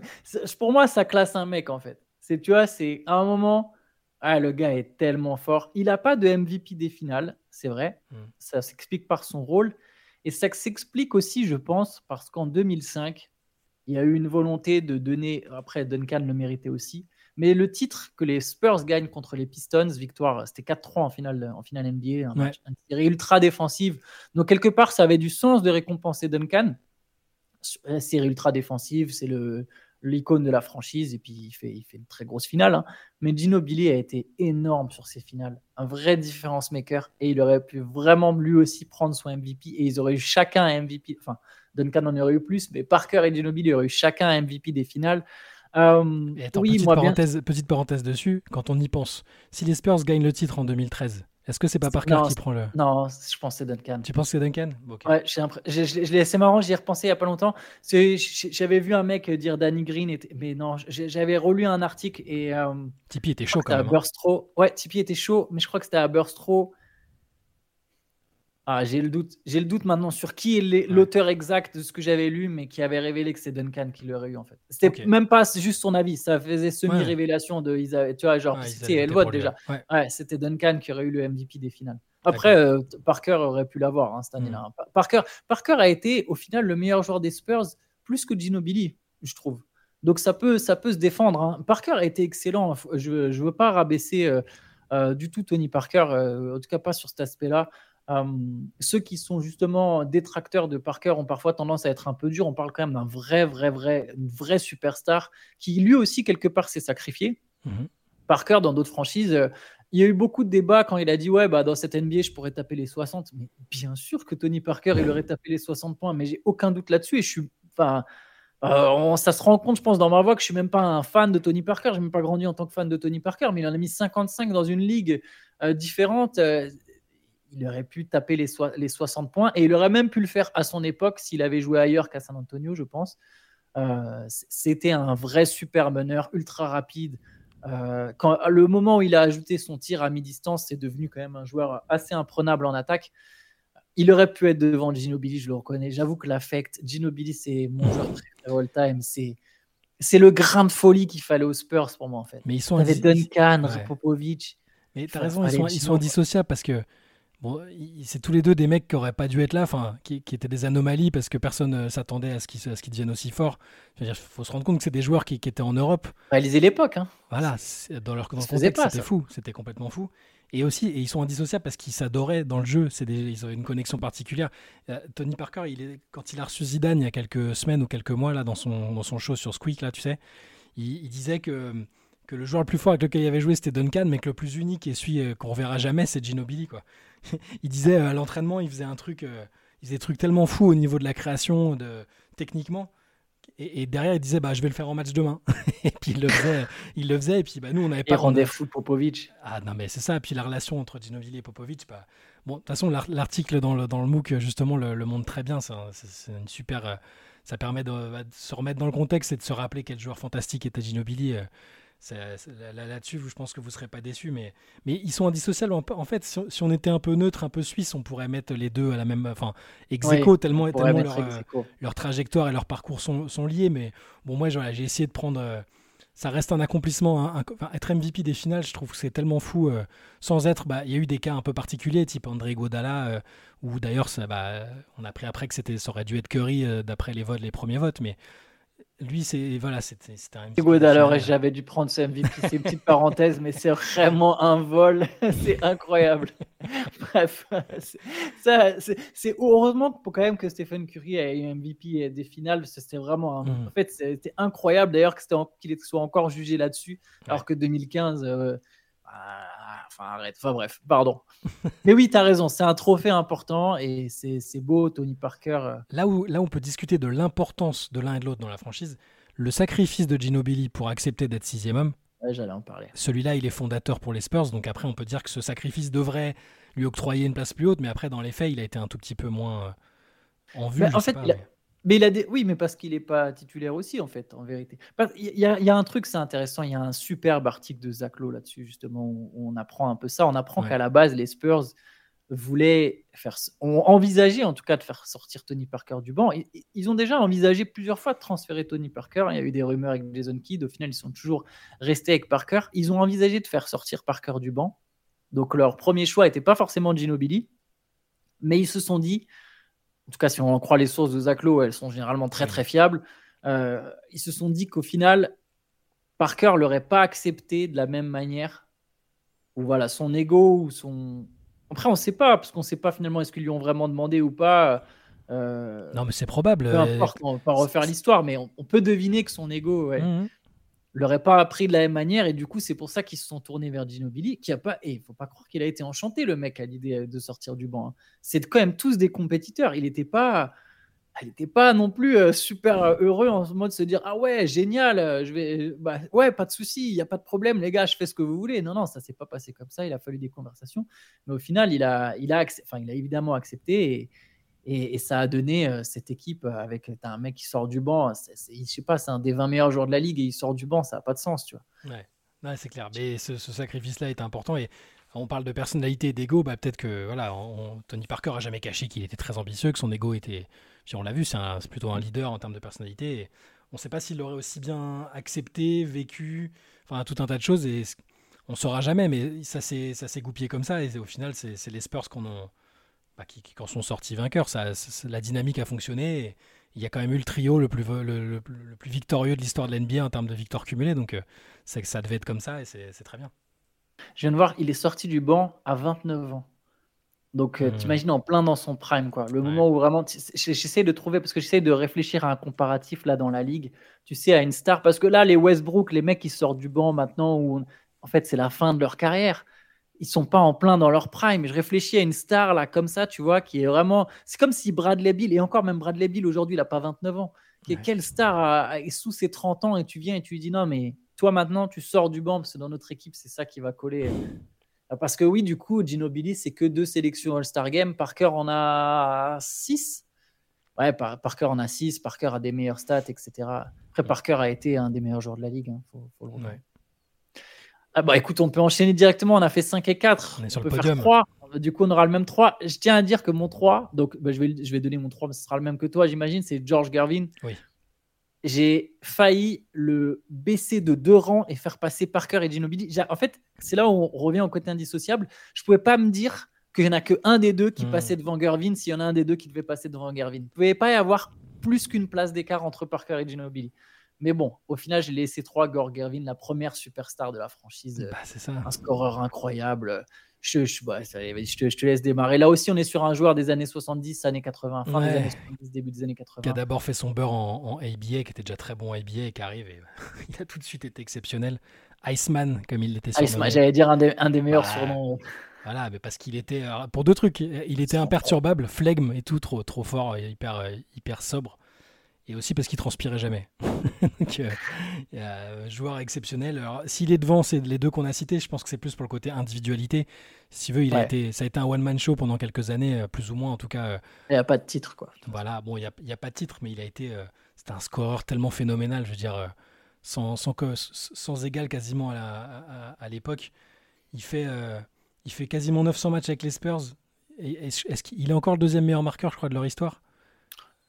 pour moi, ça classe un mec en fait. C'est tu vois, c'est à un moment, ah, le gars est tellement fort. Il n'a pas de MVP des finales, c'est vrai. Mm. Ça s'explique par son rôle et ça s'explique aussi, je pense, parce qu'en 2005, il y a eu une volonté de donner. Après, Duncan le méritait aussi. Mais le titre que les Spurs gagnent contre les Pistons, victoire, c'était 4-3 en finale, en finale NBA, un Ouais. match, une série ultra défensive. Donc, quelque part, ça avait du sens de récompenser Duncan. La série ultra défensive, c'est le l'icône de la franchise et puis il fait, il fait une très grosse finale. hein. Mais Ginobili a été énorme sur ces finales, un vrai différence maker et il aurait pu vraiment lui aussi prendre son MVP et ils auraient eu chacun un MVP. Enfin, Duncan en aurait eu plus, mais Parker et Ginobili auraient eu chacun un MVP des finales. Euh, Et attends, oui, petite, moi bien. parenthèse, petite parenthèse dessus, quand on y pense, si les Spurs gagnent le titre en 2013, est-ce que c'est pas Parker Non, qui prend le. Non, je pense que c'est Duncan. Tu penses que c'est Duncan? Ok. Ouais, c'est marrant, j'y ai repensé il n'y a pas longtemps. J'avais vu un mec dire Danny Green, mais non, j'avais relu un article et euh, Tipeee était chaud quand même. hein. Burstro. Ouais, Tipeee était chaud, mais je crois que c'était à Burstro. Ah, j'ai le doute. J'ai le doute maintenant sur qui est l'auteur exact de ce que j'avais lu, mais qui avait révélé que c'est Duncan qui l'aurait eu en fait. C'était même pas juste son avis, ça faisait semi-révélation de. tu vois, genre, Ouais, c'était elle vote déjà. ouais. Ouais. Ouais, c'était Duncan qui aurait eu le MVP des finales. Après, euh, Parker aurait pu l'avoir hein, cette année-là. Mm. hein. Pa- Parker, Parker a été au final le meilleur joueur des Spurs, plus que Ginobili, je trouve. Donc ça peut, ça peut se défendre. hein. Parker a été excellent. Faut- Je ne veux pas rabaisser euh, euh, du tout Tony Parker, en tout cas pas sur cet aspect-là. Ceux qui sont justement détracteurs de Parker ont parfois tendance à être un peu durs. On parle quand même d'un vrai, vrai, vrai, une vraie superstar qui lui aussi quelque part s'est sacrifié. Mhm. Parker, dans d'autres franchises, euh, il y a eu beaucoup de débats quand il a dit Ouais, bah, dans cette NBA, je pourrais taper les 60. Mais bien sûr que Tony Parker, il aurait tapé les 60 points, mais j'ai aucun doute là-dessus. Et je suis. Enfin, euh, on- ça se rend compte, je pense, dans ma voix que je suis même pas un fan de Tony Parker. Je n'ai même pas grandi en tant que fan de Tony Parker, mais il en a mis 55 dans une ligue euh, différente. Euh, il aurait pu taper les, soi- les 60 points et il aurait même pu le faire à son époque s'il avait joué ailleurs qu'à San Antonio, je pense. Euh, C'était un vrai super meneur, ultra rapide. Euh, quand, le moment où il a ajouté son tir à mi-distance, c'est devenu quand même un joueur assez imprenable en attaque. Il aurait pu être devant Ginobili, je le reconnais. J'avoue que l'affect, Ginobili, c'est mon joueur préféré all-time. C'est, c'est le grain de folie qu'il fallait aux Spurs pour moi, en fait. Mais ils sont Duncan, Ouais. Popovic. Mais t'as raison, ils sont, ils sont indissociables parce que bon, c'est tous les deux des mecs qui auraient pas dû être là, enfin, qui, qui étaient des anomalies parce que personne euh, s'attendait à ce qu'ils deviennent aussi forts. Il faut se rendre compte que c'est des joueurs qui, qui étaient en Europe. Réalisez l'époque. Hein. Voilà, dans leur dans le contexte, c'était fou, c'était complètement fou. Et aussi, et ils sont indissociables parce qu'ils s'adoraient dans le jeu. Des, ils ont une connexion particulière. Euh, Tony Parker, il est, quand il a reçu Zidane il y a quelques semaines ou quelques mois là dans son dans son show sur Squeak là, tu sais, il, il disait que que le joueur le plus fort avec lequel il avait joué c'était Duncan, mais que le plus unique et celui euh, qu'on reverra jamais c'est Ginobili quoi. *laughs* il disait euh, à l'entraînement, il faisait un truc, euh, il faisait des trucs tellement fous au niveau de la création, de techniquement. Et, et derrière, il disait bah je vais le faire en match demain. *laughs* et puis il le faisait, il le faisait. Et puis bah nous on n'avait Et pas rendait on a- fou Popovic. ah non mais c'est ça, puis la relation entre Ginobili et Popovic, bah, bon de toute façon l'ar- l'article dans le, dans le MOOC justement le, le montre très bien, c'est un- c'est c'est une super, euh, ça permet de, bah, de se remettre dans le contexte et de se rappeler quel joueur fantastique était Ginobili. euh, Là-dessus, je pense que vous serez pas déçus, mais, mais ils sont indissociables. En, en fait, si on, si on était un peu neutre, un peu suisse, on pourrait mettre les deux à la même, enfin, ex tellement, tellement leur, ex euh, leur trajectoire et leur parcours sont, sont liés. Mais bon, moi, j'ai essayé de prendre. euh, ça reste un accomplissement. un- un- enfin, être MVP des finales, je trouve que c'est tellement fou. euh, sans être. bah, Il y a eu des cas un peu particuliers, type André Godala, euh, où d'ailleurs, bah, on a appris après que c'était, ça aurait dû être Curry euh, d'après les votes, les premiers votes. Mais lui, c'est voilà, c'était un national. et j'avais dû prendre ce MVP. C'est une petite parenthèse, mais c'est vraiment un vol. *laughs* c'est incroyable. *laughs* Bref, c'est- ça, c'est c'est- heureusement pour quand même que Stephen Curry a eu MVP des finales. parce que C'était vraiment, un- Mhm. en fait, c'était incroyable d'ailleurs qu'il soit encore jugé là-dessus, alors que 2015. euh, ah, enfin, arrête. Enfin, bref, pardon. *laughs* mais oui, tu as raison. C'est un trophée important et c'est c'est beau, Tony Parker. euh, Là où, là, on peut discuter de l'importance de l'un et de l'autre dans la franchise. Le sacrifice de Ginobili pour accepter d'être sixième homme, ouais, J'allais en parler. celui-là, il est fondateur pour les Spurs. Donc après, on peut dire que ce sacrifice devrait lui octroyer une place plus haute. Mais après, dans les faits, il a été un tout petit peu moins euh, en vue. Je en fait, pas, il a- mais- Mais il a des... Oui, mais parce qu'il n'est pas titulaire aussi, en fait, en vérité. Il y, a- il y a un truc, c'est intéressant. Il y a un superbe article de Zach Lowe là-dessus, justement, où on apprend un peu ça. On apprend Ouais. qu'à la base, les Spurs voulaient faire, ont envisagé en tout cas de faire sortir Tony Parker du banc. Ils, ils ont déjà envisagé plusieurs fois de transférer Tony Parker. Il y a eu des rumeurs avec Jason Kidd. Au final, ils sont toujours restés avec Parker. Ils ont envisagé de faire sortir Parker du banc. Donc leur premier choix n'était pas forcément Ginobili, mais ils se sont dit, en tout cas si on en croit les sources de Zach Lowe, elles sont généralement très très fiables, euh, ils se sont dit qu'au final, Parker l'aurait pas accepté de la même manière, ou voilà, son ego ou son... Après on ne sait pas, parce qu'on ne sait pas finalement est-ce qu'ils lui ont vraiment demandé ou pas. euh, Non, mais c'est probable. peu importe, on va pas refaire l'histoire, mais on, on peut deviner que son ego, ouais, mhm. L'aurait pas appris de la même manière et du coup c'est pour ça qu'ils se sont tournés vers Ginobili qui a pas et il faut pas croire qu'il a été enchanté le mec à l'idée de sortir du banc hein. c'est quand même tous des compétiteurs. Il n'était pas il était pas non plus euh, super euh, heureux en mode se dire ah ouais génial euh, je vais bah, ouais pas de souci il y a pas de problème les gars je fais ce que vous voulez. Non non ça s'est pas passé comme ça il a fallu des conversations. Mais au final il a il a enfin il a évidemment accepté et, ça a donné euh, cette équipe euh, avec un mec qui sort du banc, c'est, c'est- je sais pas, c'est un des 20 meilleurs joueurs de la ligue et il sort du banc, ça n'a pas de sens, tu vois. Ouais, c'est clair. Mais ce, ce sacrifice-là est important. Et on parle de personnalité et d'ego. Bah, Peut-être que voilà, on- Tony Parker a jamais caché qu'il était très ambitieux, que son ego était. on l'a vu, c'est plutôt un leader en termes de personnalité. On ne sait pas s'il l'aurait aussi bien accepté, vécu, enfin tout un tas de choses. Et c- on saura jamais. Mais ça s'est goupillé comme ça. Et au final, c'est les Spurs qu'on ont, bah, qui, qui en sont sortis vainqueurs. Ça, ça- la dynamique a fonctionné. Il y a quand même eu le trio le plus, le, le- le plus victorieux de l'histoire de l'NBA en termes de victoires cumulées. Donc, euh, c'est que ça devait être comme ça et c'est très bien. Je viens de voir, il est sorti du banc à 29 ans. Donc, euh, Hmm. t'imagines en plein dans son prime, quoi. Le Ouais. moment où vraiment, j'essaie de trouver, parce que j'essaie de réfléchir à un comparatif là dans la ligue, tu sais, à une star, parce que là, les Westbrook, les mecs qui sortent du banc maintenant, où on- en fait, c'est la fin de leur carrière, ils sont pas en plein dans leur prime. Je réfléchis à une star là, comme ça, tu vois, qui est vraiment. C'est comme si Bradley Bill, et encore même Bradley Bill aujourd'hui, il a pas 29 ans, Ouais. quelle star a- est sous ses 30 ans, et tu viens et tu lui dis non, mais toi maintenant, tu sors du banc, parce que dans notre équipe, c'est ça qui va coller. Euh, Parce que oui, du coup, Ginobili, c'est que deux sélections All-Star Game. Parker en a 6. Ouais, Par- Parker en a 6. Parker a des meilleurs stats, etc. Après, Parker a été un des meilleurs joueurs de la ligue. hein, faut- faut le. Ouais. Ah bah écoute, on peut enchaîner directement. On a fait 5 et 4. On est sur peut le faire podium. 3. Du coup, on aura le même 3. Je tiens à dire que mon 3, donc bah, je, vais, je vais donner mon 3, mais ce sera le même que toi, j'imagine. C'est George Gervin. Oui. J'ai failli le baisser de deux rangs et faire passer Parker et Ginobili. En fait, c'est là où on revient au côté indissociable. Je pouvais pas me dire qu'il n'y en a qu'un des deux qui Hmm. passait devant Gervin s'il y en a un des deux qui devait passer devant Gervin. Il ne pouvait pas y avoir plus qu'une place d'écart entre Parker et Ginobili. Mais bon, au final, j'ai laissé trois Gore Gervin, la première superstar de la franchise. euh, Bah, c'est ça. un scoreur incroyable. Je, te, je te laisse démarrer. Là aussi, on est sur un joueur des années 70, années 80, fin des Ouais. années 70, début des années Qui a 80. d'abord fait son beurre en, en ABA, qui était déjà très bon ABA, et qui arrive et *laughs* il a tout de suite été exceptionnel. Iceman, comme il l'était surnommé. J'allais dire un des, un des meilleurs Bah, surnoms. Voilà, mais parce qu'il était alors, pour deux trucs, il était imperturbable, flegme et tout, trop trop fort, hyper euh, hyper sobre, et aussi parce qu'il transpirait jamais. *laughs* Donc, euh, un joueur exceptionnel. Alors, s'il est devant, c'est les deux qu'on a cités. Je pense que c'est plus pour le côté individualité. Si tu veux, il a été, ça a été un one man show pendant quelques années, euh, plus ou moins en tout cas. euh, Il n'y a pas de titre, quoi. voilà, bon, il n'y a, pas de titre, mais il a été. euh, C'était un scoreur tellement phénoménal, je veux dire, euh, sans, sans, sans égal quasiment à, l'époque. Il, fait, euh, il fait quasiment 900 matchs avec les Spurs. Est-ce qu'il est encore le deuxième meilleur marqueur, je crois, de leur histoire?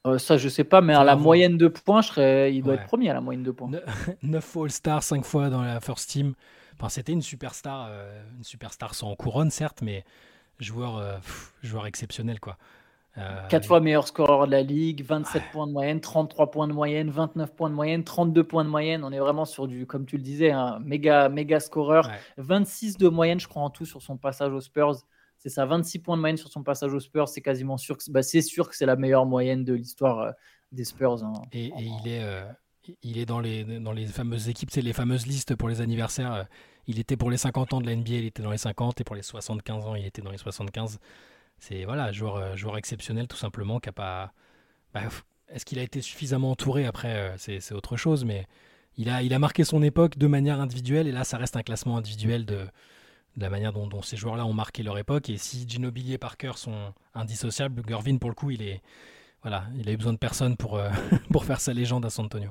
Euh, ça, je sais pas, mais à la moyenne de points, je serais... il doit Ouais. être premier à la moyenne de points. Ne- 9 fois All-Star, 5 fois dans la First Team. Enfin, C'était une superstar, euh, une superstar sans couronne, certes, mais joueur, euh, pff, joueur exceptionnel, quoi. Euh, 4 fois meilleur scoreur de la ligue, 27 points de moyenne, 33 points de moyenne, 29 points de moyenne, 32 points de moyenne. On est vraiment sur du, comme tu le disais, un méga, méga scoreur. Ouais. 26 de moyenne, je crois, en tout sur son passage aux Spurs. C'est ça, 26 points de moyenne sur son passage aux Spurs. C'est quasiment sûr que bah, c'est sûr que c'est la meilleure moyenne de l'histoire euh, des Spurs. hein. Et, il est, euh, il est dans les, dans les fameuses équipes, c'est les fameuses listes pour les anniversaires. euh, Il était pour les 50 ans de la NBA, il était dans les 50, et pour les 75 ans, il était dans les 75. C'est voilà, joueur, joueur exceptionnel tout simplement, qui a pas. bah, Est-ce qu'il a été suffisamment entouré après C'est c'est autre chose, mais il a, il a marqué son époque de manière individuelle, et là, ça reste un classement individuel de, de la manière dont, dont ces joueurs-là ont marqué leur époque. Et si Ginobili et Parker sont indissociables, Gervin, pour le coup, il est. Voilà, il a eu besoin de personne pour, euh, *laughs* pour faire sa légende à San Antonio.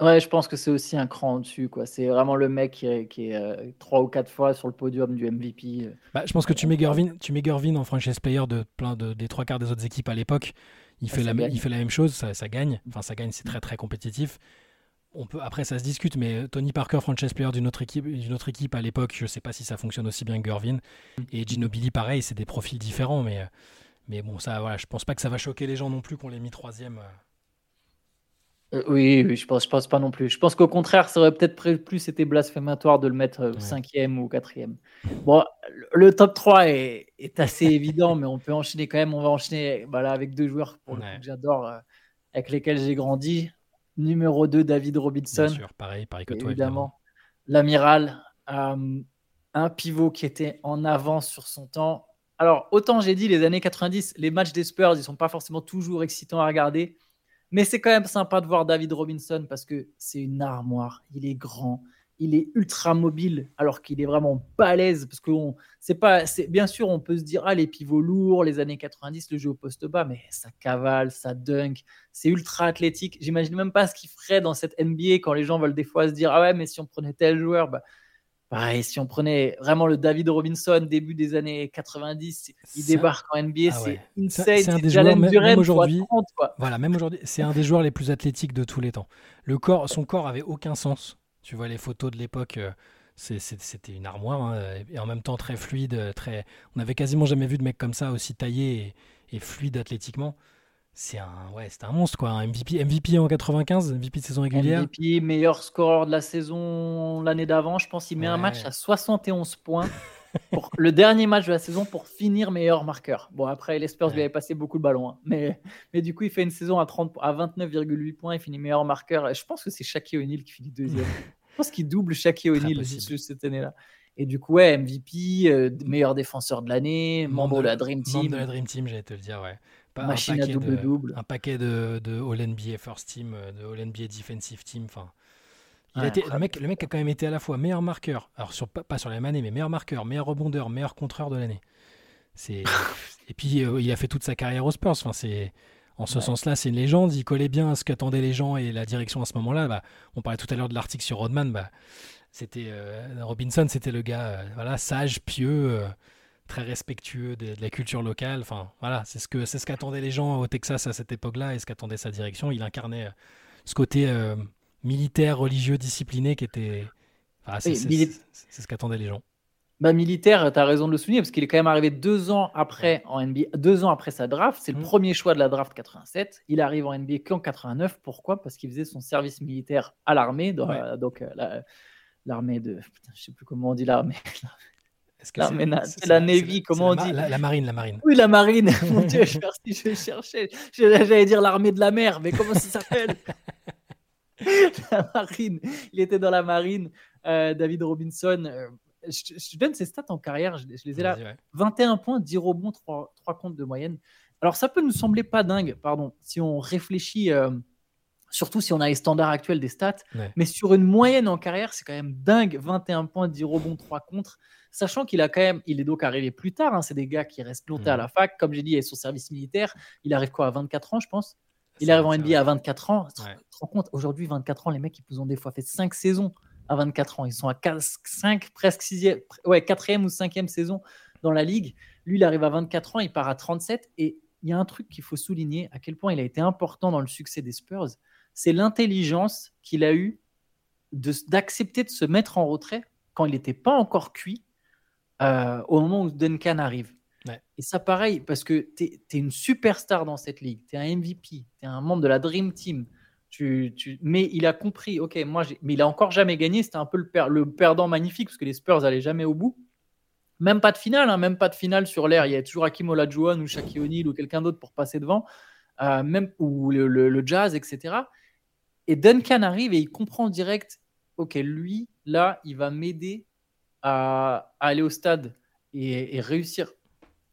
Ouais, je pense que c'est aussi un cran au-dessus. quoi. C'est vraiment le mec qui est, qui est, euh, trois ou quatre fois sur le podium du MVP. euh. Bah, je pense que tu mets Gervin, tu mets Gervin en franchise player de plein de, des trois quarts des autres équipes à l'époque. Il, Ah, fait ça la, gagne. il fait la même chose, ça, ça gagne. Enfin, ça gagne, c'est très très compétitif. On peut, après, ça se discute, mais Tony Parker, franchise player d'une autre équipe, d'une autre équipe à l'époque, je sais pas si ça fonctionne aussi bien que Gervin. Et Ginobili, pareil, c'est des profils différents, mais, euh, mais bon, ça, voilà, je pense pas que ça va choquer les gens non plus qu'on l'ait mis troisième. euh. Euh, oui, oui, je pense, je pense pas non plus. Je pense qu'au contraire, ça aurait peut-être plus été blasphématoire de le mettre euh, Ouais. cinquième ou quatrième. Bon, le- top 3 est, est assez *laughs* évident, mais on peut enchaîner quand même. On va enchaîner voilà, avec deux joueurs pour le Ouais. coup, que j'adore, euh, avec lesquels j'ai grandi. Numéro 2, David Bien Robinson. sûr, pareil, pareil que toi, évidemment. L'amiral, euh, un pivot qui était en avance sur son temps. Alors, autant j'ai dit les années 90, les matchs des Spurs, ils sont pas forcément toujours excitants à regarder, mais c'est quand même sympa de voir David Robinson parce que c'est une armoire. Il est grand, il est ultra mobile, alors qu'il est vraiment balèze. Parce que on- c'est pas, c'est bien sûr, on peut se dire ah les pivots lourds, les années 90, le jeu au poste bas, mais ça cavale, ça dunk, c'est ultra athlétique. J'imagine même pas ce qu'il ferait dans cette NBA quand les gens veulent des fois se dire ah ouais mais si on prenait tel joueur, bah, pareil, si on prenait vraiment le David Robinson début des années 90, il débarque en NBA, Ah ouais. c'est insane. c'est un des Jalen joueurs, même- Duren même fois aujourd'hui. 30, quoi. Voilà, même aujourd'hui, c'est un des joueurs les plus athlétiques de tous les temps. Le corps, son corps avait aucun sens. Tu vois les photos de l'époque, euh, c'était une armoire hein, et en même temps très fluide, euh, très. On avait quasiment jamais vu de mec comme ça aussi taillé et, et fluide athlétiquement. C'est un, ouais, c'était un monstre quoi. Un MVP, MVP en 95, MVP de saison régulière. MVP, meilleur scoreur de la saison l'année d'avant, je pense qu'il met un match à 71 points. *laughs* Pour le dernier match de la saison pour finir meilleur marqueur. Bon, après, les Spurs lui avaient passé beaucoup de ballons. hein. Mais, mais du coup, il fait une saison à, 30, à 29,8 points. Il finit meilleur marqueur. Et je pense que c'est Shaquille O'Neal qui finit deuxième. *laughs* je pense qu'il double Shaquille O'Neal cette année-là. Et du coup, ouais, MVP, euh, meilleur défenseur de l'année, membre de la Dream membre Team. de la Dream Team, j'allais te le dire, ouais. Pas- un Machine à paquet de- double-double. Un paquet de, de All-NBA First Team, euh, de All-NBA Defensive Team. Enfin, il a été, le, mec, le mec a quand même été à la fois meilleur marqueur, alors sur, pas, sur la même année, mais meilleur marqueur, meilleur rebondeur, meilleur contreur de l'année. C'est *laughs* et puis euh, il a fait toute sa carrière aux Spurs. Enfin, c'est en ce Ouais. sens-là, c'est une légende. Il collait bien à ce qu'attendaient les gens et la direction à ce moment-là. Bah, on parlait tout à l'heure de l'article sur Rodman. Bah, c'était euh, Robinson, c'était le gars, euh, voilà, sage, pieux, très respectueux de, de la culture locale. Enfin, voilà, c'est ce que c'est ce qu'attendaient les gens au Texas à cette époque-là et ce qu'attendait sa direction. Il incarnait ce côté militaire, religieux, discipliné qui était. enfin, c'est ce qu'attendaient les gens. Bah, militaire, tu as raison de le souligner, parce qu'il est quand même arrivé deux ans après en NBA, deux ans après sa draft. C'est le Mhm. premier choix de la draft 87. Il arrive en NBA qu'en 89. Pourquoi? Parce qu'il faisait son service militaire à l'armée, Ouais. donc euh, la- l'armée de. Putain, je sais plus comment on dit l'armée. *laughs* C'est- la Navy, comment on dit? la, la marine, la marine. Oui, la marine. *laughs* Mon Dieu, je, je cherchais. J'allais dire l'armée de la mer, mais comment ça s'appelle? *laughs* *laughs* La marine. Il était dans la marine. Euh, David Robinson. euh, je, je donne ses stats en carrière, je, je les ai là. Vas-y, ouais. 21 points, 10 rebonds, 3, comptes de moyenne. Alors ça peut nous sembler pas dingue, pardon, si on réfléchit, euh, surtout si on a les standards actuels des stats, Ouais. mais sur une moyenne en carrière, c'est quand même dingue, 21 points, 10 rebonds, 3 contre, sachant qu'il a quand même, il est donc arrivé plus tard, hein, c'est des gars qui restent longtemps à Mhm. la fac, comme j'ai dit, il est son service militaire, il arrive quoi, à 24 ans, je pense? Il arrive en NBA à 24 ans. Tu te rends compte, aujourd'hui, 24 ans, les mecs, ils ont des fois fait 5 saisons à 24 ans. Ils sont à 5, presque 6e, ouais, 4e ou 5e saison dans la ligue. Lui, il arrive à 24 ans, il part à 37. Et il y a un truc qu'il faut souligner, à quel point il a été important dans le succès des Spurs, c'est l'intelligence qu'il a eue de- d'accepter de, se mettre en retrait quand il n'était pas encore cuit euh, au moment où Duncan arrive. Et ça, pareil, parce que tu es, une superstar dans cette ligue. Tu es un MVP. Tu es un membre de la Dream Team. Mais il a compris, ok, moi, mais il a encore jamais gagné. C'était un peu le, per- le perdant magnifique parce que les Spurs allaient jamais au bout. Même pas de finale, hein, même pas de finale sur l'air. Il y a toujours Hakim Olajuwon ou Shaquille O'Neal ou quelqu'un d'autre pour passer devant, Euh, même ou le, Jazz, etc. Et Duncan arrive et il comprend direct, ok, lui, là, il va m'aider à, aller au stade et réussir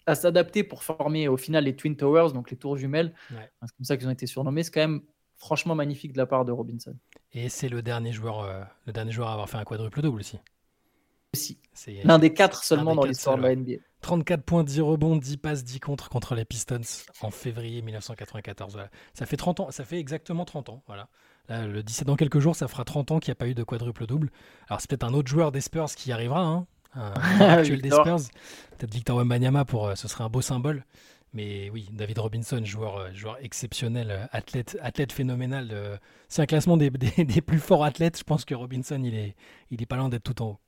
à s'adapter pour former au final les Twin Towers, donc les tours jumelles. Ouais. C'est comme ça qu'ils ont été surnommés. C'est quand même franchement magnifique de la part de Robinson. Et c'est le dernier joueur, euh, le dernier joueur à avoir fait un quadruple double aussi. Aussi. C'est L'un des quatre seulement des dans l'histoire de la NBA. 34 points, 10 rebonds, 10 passes, 10 contre contre les Pistons en février 1994. Voilà. Ça fait 30 ans, ça fait exactement 30 ans. Voilà. Là, le 17 dans quelques jours, ça fera 30 ans qu'il n'y a pas eu de quadruple double. Alors c'est peut-être un autre joueur des Spurs qui y arrivera, hein, actuel des Victor. Spurs. Peut-être Victor Wembanyama pour, euh, ce serait un beau symbole. Mais oui, David Robinson, joueur, euh, joueur exceptionnel, euh, athlète, athlète phénoménal. c'est un classement des, *laughs* des- des plus forts athlètes. Je pense que Robinson, il est, il est pas loin d'être tout en haut.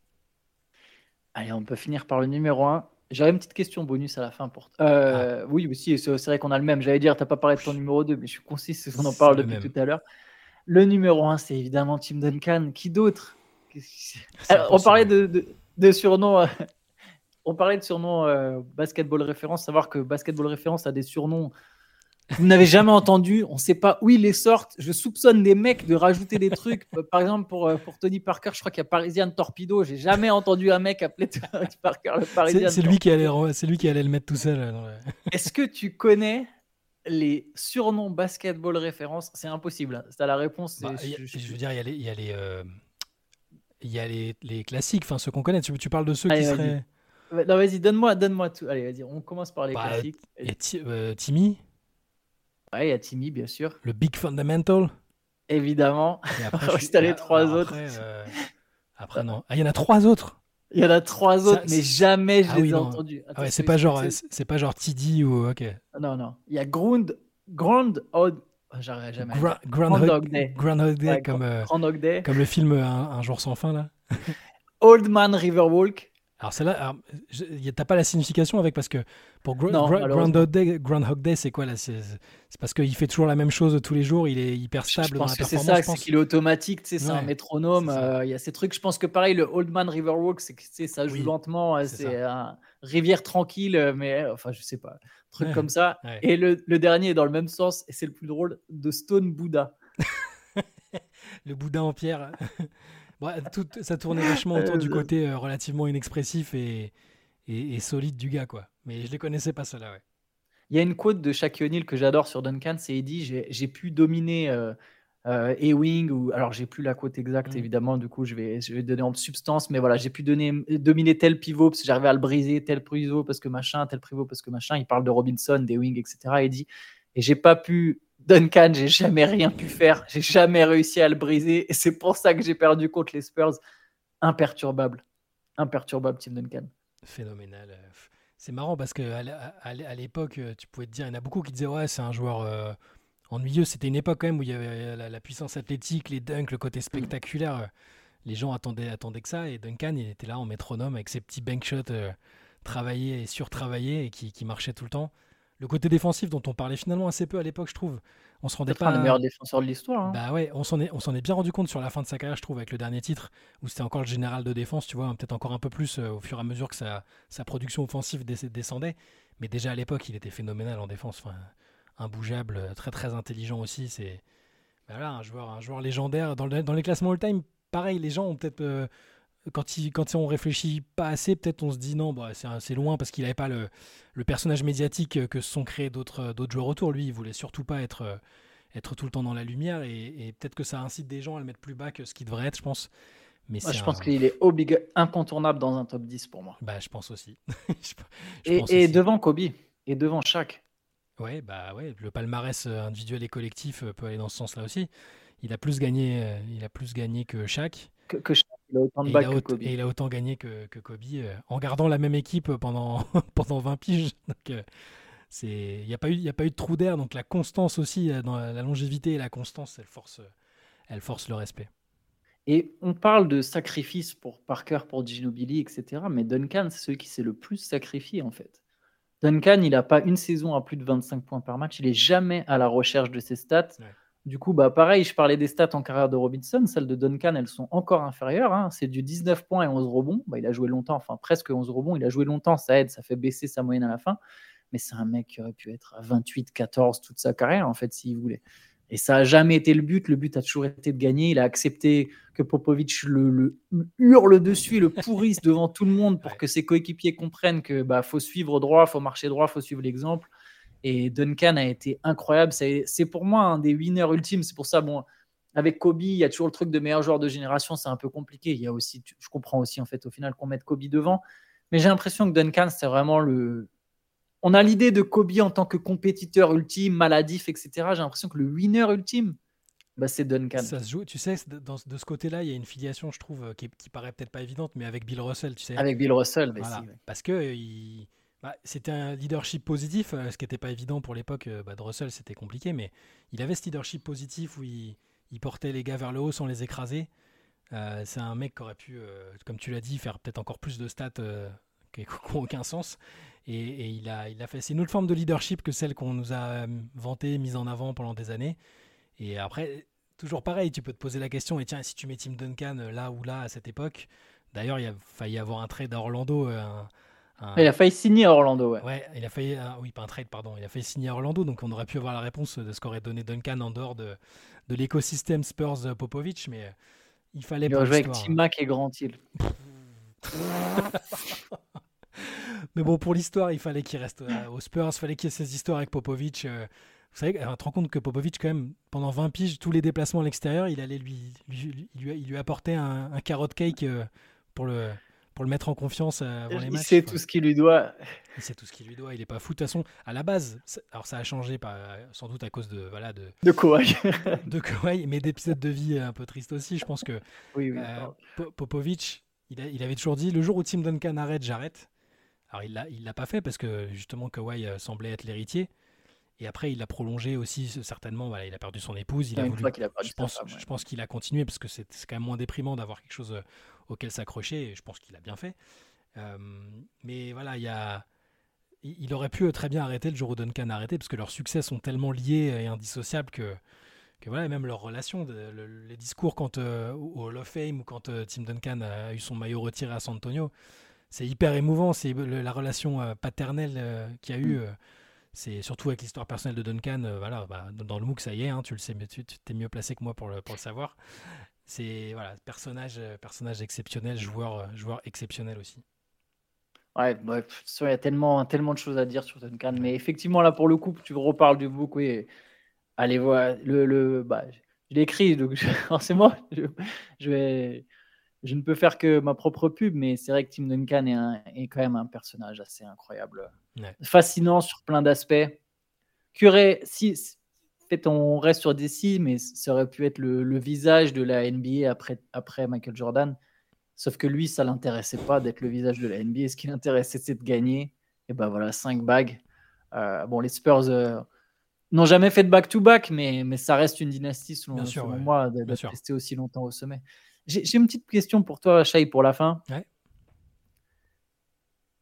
Allez, on peut finir par le numéro 1. J'aurais une petite question bonus à la fin pour. Euh, Oui, aussi, c'est vrai qu'on a le même. J'allais dire, t'as pas parlé de ton numéro 2, mais je suis concis, qu'on en parle le depuis même. tout à l'heure. Le numéro 1, c'est évidemment Tim Duncan. Qui d'autre? On parlait de, de, de surnoms. euh, *laughs* on parlait de surnoms euh, basketball référence. Savoir que basketball référence a des surnoms vous n'avez jamais entendus. On ne sait pas où ils les sortent. Je soupçonne des mecs de rajouter des trucs. Par exemple, pour, euh, pour Tony Parker, je crois qu'il y a Parisian Torpedo. J'ai jamais entendu un mec appeler *laughs* Tony Parker le Parisian C'est lui, qui allait, lui qui allait le mettre tout seul. euh, *laughs* est-ce que tu connais les surnoms basketball référence? C'est impossible. hein. C'est à la réponse. Bah, je- je- je veux dire, il y a les, il y a les, euh, il y a les, les classiques, enfin ceux qu'on connaît. Tu, tu parles de ceux Allez, qui seraient. Non, vas-y, donne-moi, donne-moi tout. Allez, vas-y, on commence par les Bah, classiques. Euh, Timmy, Ouais, il y a Timmy, bien sûr. le Big Fundamental. Évidemment. Et *laughs* après, je les trois alors autres. Après, euh, après, non. Ah, il y en a trois autres. Il y en a trois Ça, autres, mais jamais je Ah les oui, ai non. entendus. Ah ouais, c'est pas genre, c'est- pas genre TD ou ok. Non, non. Il y a Ground, Odd. J'arriverai jamais. Gra-. Groundhog Day. Groundhog Day, Ouais, comme, euh, Grand Hog Day. comme le film euh, un, Un jour sans fin là. *laughs* Old Man Riverwalk. Alors celle-là, je- t'as pas la signification avec parce que pour Gro- Non. Groundhog Day, Groundhog Day, c'est quoi là? C'est parce qu'il fait toujours la même chose tous les jours. Il est hyper Je stable dans pense la que c'est ça, je c'est qu'il est automatique, tu sais, c'est un Ouais, métronome. c'est ça. euh, Il y a ces trucs. Je pense que pareil, le Old Man Riverwalk, c'est que ça joue Oui, lentement. c'est un rivière tranquille, mais enfin, je sais pas, truc Ouais, comme ça. ouais. Et le, le dernier est dans le même sens, et c'est le plus drôle, de Stone Buddha. *laughs* Le boudin en pierre. *laughs* Bon, tout, ça tournait vachement autour du Euh, côté euh, relativement inexpressif et, et, et solide du gars, quoi. Mais je les connaissais pas, ceux-là, ouais. Il y a une quote de Shaquille O'Neal que j'adore sur Duncan, c'est il dit j'ai j'ai pu dominer euh, euh, Ewing ou alors j'ai plus la quote exacte Mm. évidemment du coup je vais je vais donner en substance mais voilà j'ai pu donner dominer tel pivot parce que j'arrivais à le briser tel pivot parce que machin tel pivot parce que machin. Il parle de Robinson d'Ewing etc et dit et j'ai pas pu Duncan j'ai jamais rien pu faire. J'ai jamais réussi à le briser et c'est pour ça que j'ai perdu contre les Spurs. Imperturbable. Imperturbable Tim Duncan. Phénoménal. euh, C'est marrant parce que à l'époque, euh, tu pouvais te dire, il y en a beaucoup qui disaient, ouais, c'est un joueur euh, ennuyeux. C'était une époque quand même où il y avait la, la puissance athlétique, les dunks, le côté spectaculaire. euh, Les gens attendaient, attendaient que ça. Et Duncan, il était là en métronome avec ses petits bank shots euh, travaillés et surtravaillés et qui, qui marchaient tout le temps. Le côté défensif dont on parlait finalement assez peu à l'époque, je trouve. On se rendait peut-être un pas. des meilleurs défenseurs de l'histoire hein. Bah ouais, on s'en est, on s'en est bien rendu compte sur la fin de sa carrière, je trouve, avec le dernier titre, où c'était encore le général de défense, tu vois, hein, peut-être encore un peu plus euh, au fur et à mesure que sa, sa production offensive des- descendait. Mais déjà à l'époque, il était phénoménal en défense, enfin, imbougeable, euh, très très intelligent aussi. C'est bah voilà, un joueur, un joueur légendaire. Dans, le- dans les classements all-time, pareil, les gens ont peut-être. euh, quand, ils, quand on réfléchit pas assez, peut-être on se dit non, bah, c'est loin parce qu'il n'avait pas le, le personnage médiatique euh, que se sont créés d'autres d'autres joueurs autour. Lui, il voulait surtout pas être. euh, être tout le temps dans la lumière et, et peut-être que ça incite des gens à le mettre plus bas que ce qu'il devrait être, je pense. Mais Moi, je pense un- qu'il est obliga- incontournable dans un top 10 pour moi. bah, je pense aussi. je, *laughs* je Et, pense et aussi. devant Kobe, et devant Shaq. Ouais, bah ouais, le palmarès euh, individuel et collectif euh, peut aller dans ce sens-là aussi. Il a plus gagné, euh, il a plus gagné que Shaq. Que, que Shaq, il a autant Et de il, a que aut- Kobe. et il a autant gagné que, que Kobe euh, en gardant la même équipe pendant, *laughs* pendant 20 piges. *laughs* Donc, euh, c'est, il n'y a, pas eu- il y a pas eu de trou d'air. Donc la constance aussi, dans la, la longévité et la constance, elle force, elle force le respect. Et on parle de sacrifice pour Parker, pour Ginobili, etc. Mais Duncan, c'est celui qui s'est le plus sacrifié, en fait. Duncan, il n'a pas une saison à plus de 25 points par match. Il est jamais à la recherche de ses stats. Ouais. Du coup, bah, pareil, je parlais des stats en carrière de Robinson. Celles de Duncan, elles sont encore inférieures. hein. C'est du 19 points et 11 rebonds. Bah, il a joué longtemps, enfin presque 11 rebonds. Il a joué longtemps, ça aide, ça fait baisser sa moyenne à la fin. Mais c'est un mec qui aurait pu être à 28, 14 toute sa carrière, en fait, s'il voulait. Et ça n'a jamais été le but. Le but a toujours été de gagner. Il a accepté que Popovic le, le hurle dessus et le pourrisse *laughs* devant tout le monde pour que ses coéquipiers comprennent que bah, faut suivre droit, faut marcher droit, faut suivre l'exemple. Et Duncan a été incroyable. C'est c'est pour moi un des winners ultimes. C'est pour ça, bon, avec Kobe, il y a toujours le truc de meilleur joueur de génération. C'est un peu compliqué. Il y a aussi, je comprends aussi en fait au final qu'on mette Kobe devant. Mais j'ai l'impression que Duncan, c'est vraiment le. On a l'idée de Kobe en tant que compétiteur ultime, maladif, etc. J'ai l'impression que le winner ultime, bah, c'est Duncan. Ça se joue, tu sais, dans, de ce côté-là, il y a une filiation, je trouve, euh, qui, paraît peut-être pas évidente, mais avec Bill Russell, tu sais. Avec Bill Russell, Voilà. si, ouais. Parce que euh, il- bah, c'était un leadership positif, euh, ce qui n'était pas évident pour l'époque bah, de Russell, c'était compliqué, mais il avait ce leadership positif où il, il portait les gars vers le haut sans les écraser. Euh, c'est un mec qui aurait pu, euh, comme tu l'as dit, faire peut-être encore plus de stats euh, qui n'ont *laughs* aucun sens. Et, et il, a, il a fait. C'est une autre forme de leadership que celle qu'on nous a euh, vantée, mise en avant pendant des années. Et après, toujours pareil, tu peux te poser la question, et tiens, si tu mets Tim Duncan euh, là ou là à cette époque, d'ailleurs, il a failli avoir un trade à Orlando. euh, un- un- Il a failli signer à Orlando, ouais. Ouais, il a failli, oui, pas un trade, pardon, il a failli signer à Orlando, donc on aurait pu avoir la réponse de ce qu'aurait donné Duncan en dehors de, de l'écosystème Spurs Popovich, mais il fallait Il joué avec. Tim Mack et Grant Hill. *laughs* Mais bon, pour l'histoire, il fallait qu'il reste euh, aux Spurs, il fallait qu'il y ait ces histoires avec Popovich. euh, vous savez, tu te rends compte que Popovich, quand même, pendant 20 piges, tous les déplacements à l'extérieur, il allait lui, lui, lui, lui- il lui apportait un, un carrot cake euh, pour le, pour le mettre en confiance avant les Il matchs. sait Enfin, tout ce qu'il lui doit. il sait tout ce qu'il lui doit, il est pas fou. De toute façon, à la base, alors ça a changé, sans doute à cause de, voilà, de, De Kawhi. de Kawhi, mais d'épisodes de vie un peu tristes aussi. Je pense que oui, oui. euh, Popovic, il, a- il avait toujours dit le jour où Tim Duncan arrête, j'arrête. Alors il l'a, il l'a pas fait parce que justement Kawhi euh, semblait être l'héritier. Et après, il l'a prolongé aussi, certainement. Voilà, il a perdu son épouse. Il a voulu, qu'il a je pense, femme, ouais. je pense qu'il a continué parce que c'est, c'est quand même moins déprimant d'avoir quelque chose euh, auquel s'accrocher. Et je pense qu'il a bien fait. Euh, mais voilà, il y a, il aurait pu très bien arrêter le jour où Duncan a arrêté parce que leurs succès sont tellement liés et indissociables que, que voilà, même leur relation, de- le- les discours quand, euh, au Hall of Fame ou quand euh, Tim Duncan a eu son maillot retiré à San Antonio, c'est hyper émouvant. C'est la relation euh, paternelle qu'il y a eu. C'est surtout avec l'histoire personnelle de Duncan. voilà, bah, dans le MOOC, ça y est, hein, tu le sais, mais tu t'es mieux placé que moi pour le, pour le savoir. C'est voilà, personnage, personnage exceptionnel, joueur, joueur exceptionnel aussi. Ouais, il y a tellement, tellement de choses à dire sur Duncan. Mais effectivement, là, pour le coup, tu reparles du book, oui. Allez voir. Le, le, bah, je l'ai écrit, donc je- *laughs* forcément, je, je vais, je ne peux faire que ma propre pub, mais c'est vrai que Tim Duncan est, un- est quand même un personnage assez incroyable. Ouais. Fascinant sur plein d'aspects. Aurait, si, fait, on reste sur DC, mais ça aurait pu être le, le visage de la NBA après, après Michael Jordan. Sauf que lui, ça l'intéressait pas d'être le visage de la NBA. Ce qui l'intéressait, c'est de gagner. Et ben voilà, cinq bagues. Euh, bon, les Spurs euh, n'ont jamais fait de back-to-back, mais, mais ça reste une dynastie, selon, Bien sûr, selon ouais. moi, d'être resté aussi longtemps au sommet. J'ai une petite question pour toi, Shai, pour la fin. Ouais.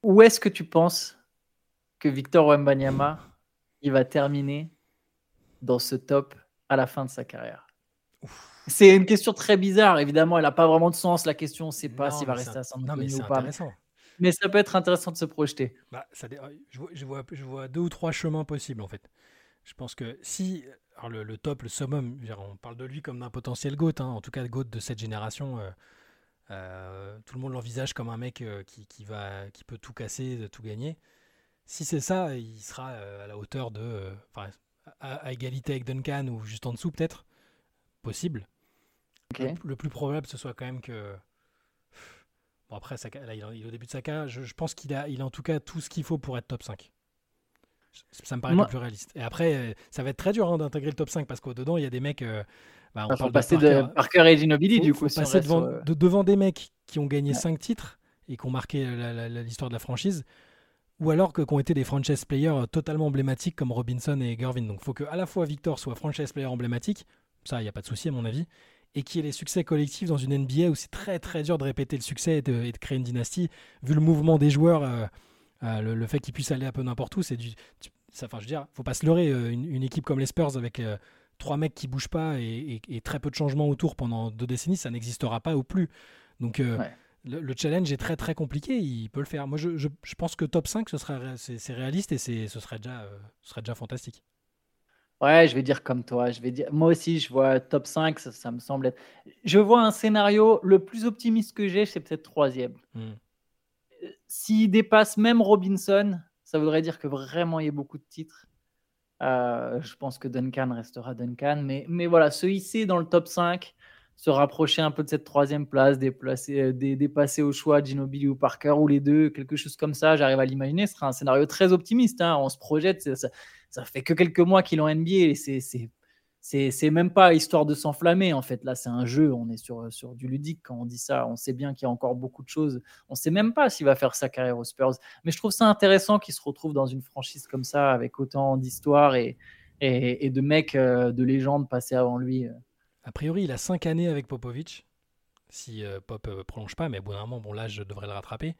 Où est-ce que tu penses que Victor Wembanyama il va terminer dans ce top à la fin de sa carrière? C'est une question très bizarre, évidemment, elle n'a pas vraiment de sens. La question, on ne sait pas s'il va rester à San Antonio ou pas. Mais ça peut être intéressant de se projeter. Bah, ça dé- je, vois, je, vois, je vois deux ou trois chemins possibles en fait. Je pense que si alors le, le top, le summum, on parle de lui comme d'un potentiel GOAT, hein, en tout cas GOAT de cette génération, euh, euh, tout le monde l'envisage comme un mec euh, qui, qui va, qui peut tout casser, tout gagner. Si c'est ça, il sera à la hauteur de, enfin, à, à égalité avec Duncan ou juste en dessous peut-être, possible. Le, le plus probable, ce soit quand même que. Bon, après, là, il, est- il est au début de sa carrière. Je, je pense qu'il a, il a en tout cas tout ce qu'il faut pour être top 5. Ça me paraît Moi- le plus réaliste. Et après, euh, ça va être très dur hein, d'intégrer le top 5 parce qu'au-dedans, il y a des mecs. euh, bah, on faut parle passer Parker. de Parker et Ginobili, du faut coup. si passer reste devant, sur, euh, de- devant des mecs qui ont gagné Ouais. 5 titres et qui ont marqué l'histoire de la franchise. Ou alors que, qui ont été des franchise players totalement emblématiques comme Robinson et Gervin. Donc il faut que à la fois Victor soit franchise player emblématique, ça il n'y a pas de souci à mon avis, et qu'il y ait les succès collectifs dans une NBA où c'est très très dur de répéter le succès et de, et de créer une dynastie, vu le mouvement des joueurs euh, Euh, le, le fait qu'il puisse aller un peu n'importe où, c'est du. ça- Enfin, je veux dire, faut pas se leurrer. euh, Une, une équipe comme les Spurs avec euh, trois mecs qui bougent pas et, et- et très peu de changements autour pendant deux décennies, ça n'existera pas ou plus. Donc, euh, Ouais. le, le challenge est très très compliqué. Il peut le faire. Moi, je, je- je pense que top 5, ce serait, ré- c'est réaliste et c'est- ce serait déjà, ce serait déjà fantastique. Ouais, je vais dire comme toi. Je vais dire, moi aussi, je vois top 5, ça, ça me semble être. Je vois un scénario, le plus optimiste que j'ai, c'est peut-être troisième. Hmm. S'il dépasse même Robinson, ça voudrait dire que vraiment il y a beaucoup de titres. Euh, je pense que Duncan restera Duncan. Mais, mais voilà, se hisser dans le top 5, se rapprocher un peu de cette troisième place, déplacer, euh, dé- dépasser au choix Ginobili ou Parker ou les deux, quelque chose comme ça, j'arrive à l'imaginer. Ce sera un scénario très optimiste. hein. On se projette, ça, ça fait que quelques mois qu'il est en NBA et c'est- c'est même pas histoire de s'enflammer en fait. Là, c'est un jeu. On est sur, sur du ludique quand on dit ça. On sait bien qu'il y a encore beaucoup de choses. On sait même pas s'il va faire sa carrière aux Spurs. Mais je trouve ça intéressant qu'il se retrouve dans une franchise comme ça avec autant d'histoire et, et, de mecs euh, de légende passés avant lui. euh. A priori, il a 5 années avec Popovic. Si euh, Pop ne prolonge pas, mais au bout d'un moment, bon, l'âge devrait le rattraper.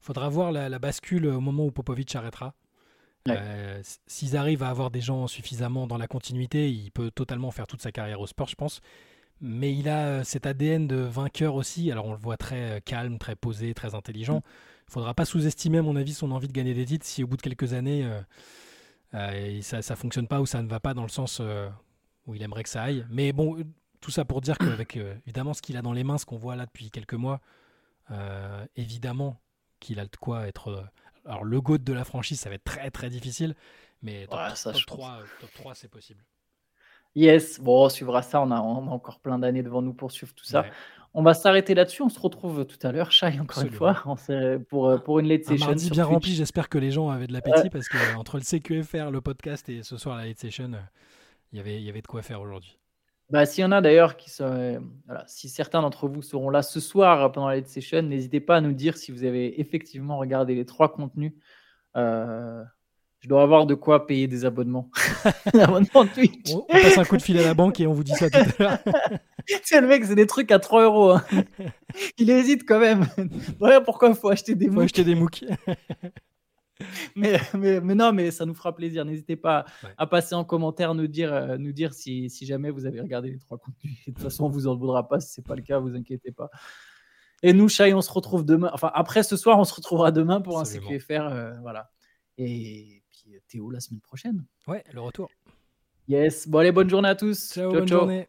Faudra voir la, la bascule au moment où Popovic arrêtera. Ouais. Euh, S'ils arrivent à avoir des gens suffisamment dans la continuité, il peut totalement faire toute sa carrière au sport, je pense. Mais il a euh, cet ADN de vainqueur aussi. Alors on le voit très euh, calme, très posé, très intelligent. Il faudra pas sous-estimer, à mon avis, son envie de gagner des titres si au bout de quelques années, euh, euh, ça ne fonctionne pas ou ça ne va pas dans le sens où il aimerait que ça aille. Mais bon, tout ça pour dire qu'avec évidemment ce qu'il a dans les mains, ce qu'on voit là depuis quelques mois, évidemment qu'il a de quoi être. Euh, alors le GOAT de la franchise, ça va être très très difficile, mais top, Ouais, ça, top je pense. 3, euh, top 3 c'est possible. Yes, bon, on suivra ça. On a, on a encore plein d'années devant nous pour suivre tout ça. Ouais. On va s'arrêter là-dessus. On se retrouve tout à l'heure, Shai, encore une fois, pour, euh, pour une late Un session. mardi sur bien Twitch. rempli, j'espère que les gens avaient de l'appétit parce que euh, entre le CQFR, le podcast et ce soir la late session, euh, il y avait, il y avait de quoi faire aujourd'hui. Bah, s'il y en a d'ailleurs qui sont, euh, voilà, si certains d'entre vous seront là ce soir pendant la late session, n'hésitez pas à nous dire si vous avez effectivement regardé les trois contenus. Euh, je dois avoir de quoi payer des abonnements. *laughs* Abonnement Twitch. On, on passe un coup de fil à la banque et on vous dit ça tout à l'heure. *laughs* C'est le mec, c'est des trucs à 3 euros. hein. Il hésite quand même. *laughs* Voilà pourquoi il faut acheter des Faut MOOC. acheter des MOOC. *laughs* Mais, mais, mais non, mais ça nous fera plaisir. N'hésitez pas Ouais. à passer en commentaire, nous dire, euh, nous dire si, si jamais vous avez regardé les trois contenus. De toute façon, on vous en voudra pas si c'est pas le cas, vous inquiétez pas. Et nous, Chai, on se retrouve demain. Enfin, après ce soir, on se retrouvera demain pour Absolument. un CQFR. euh, voilà. Et puis euh, Théo la semaine prochaine. Ouais, le retour. Yes. Bon, allez, bonne journée à tous. Ciao, bonne journée.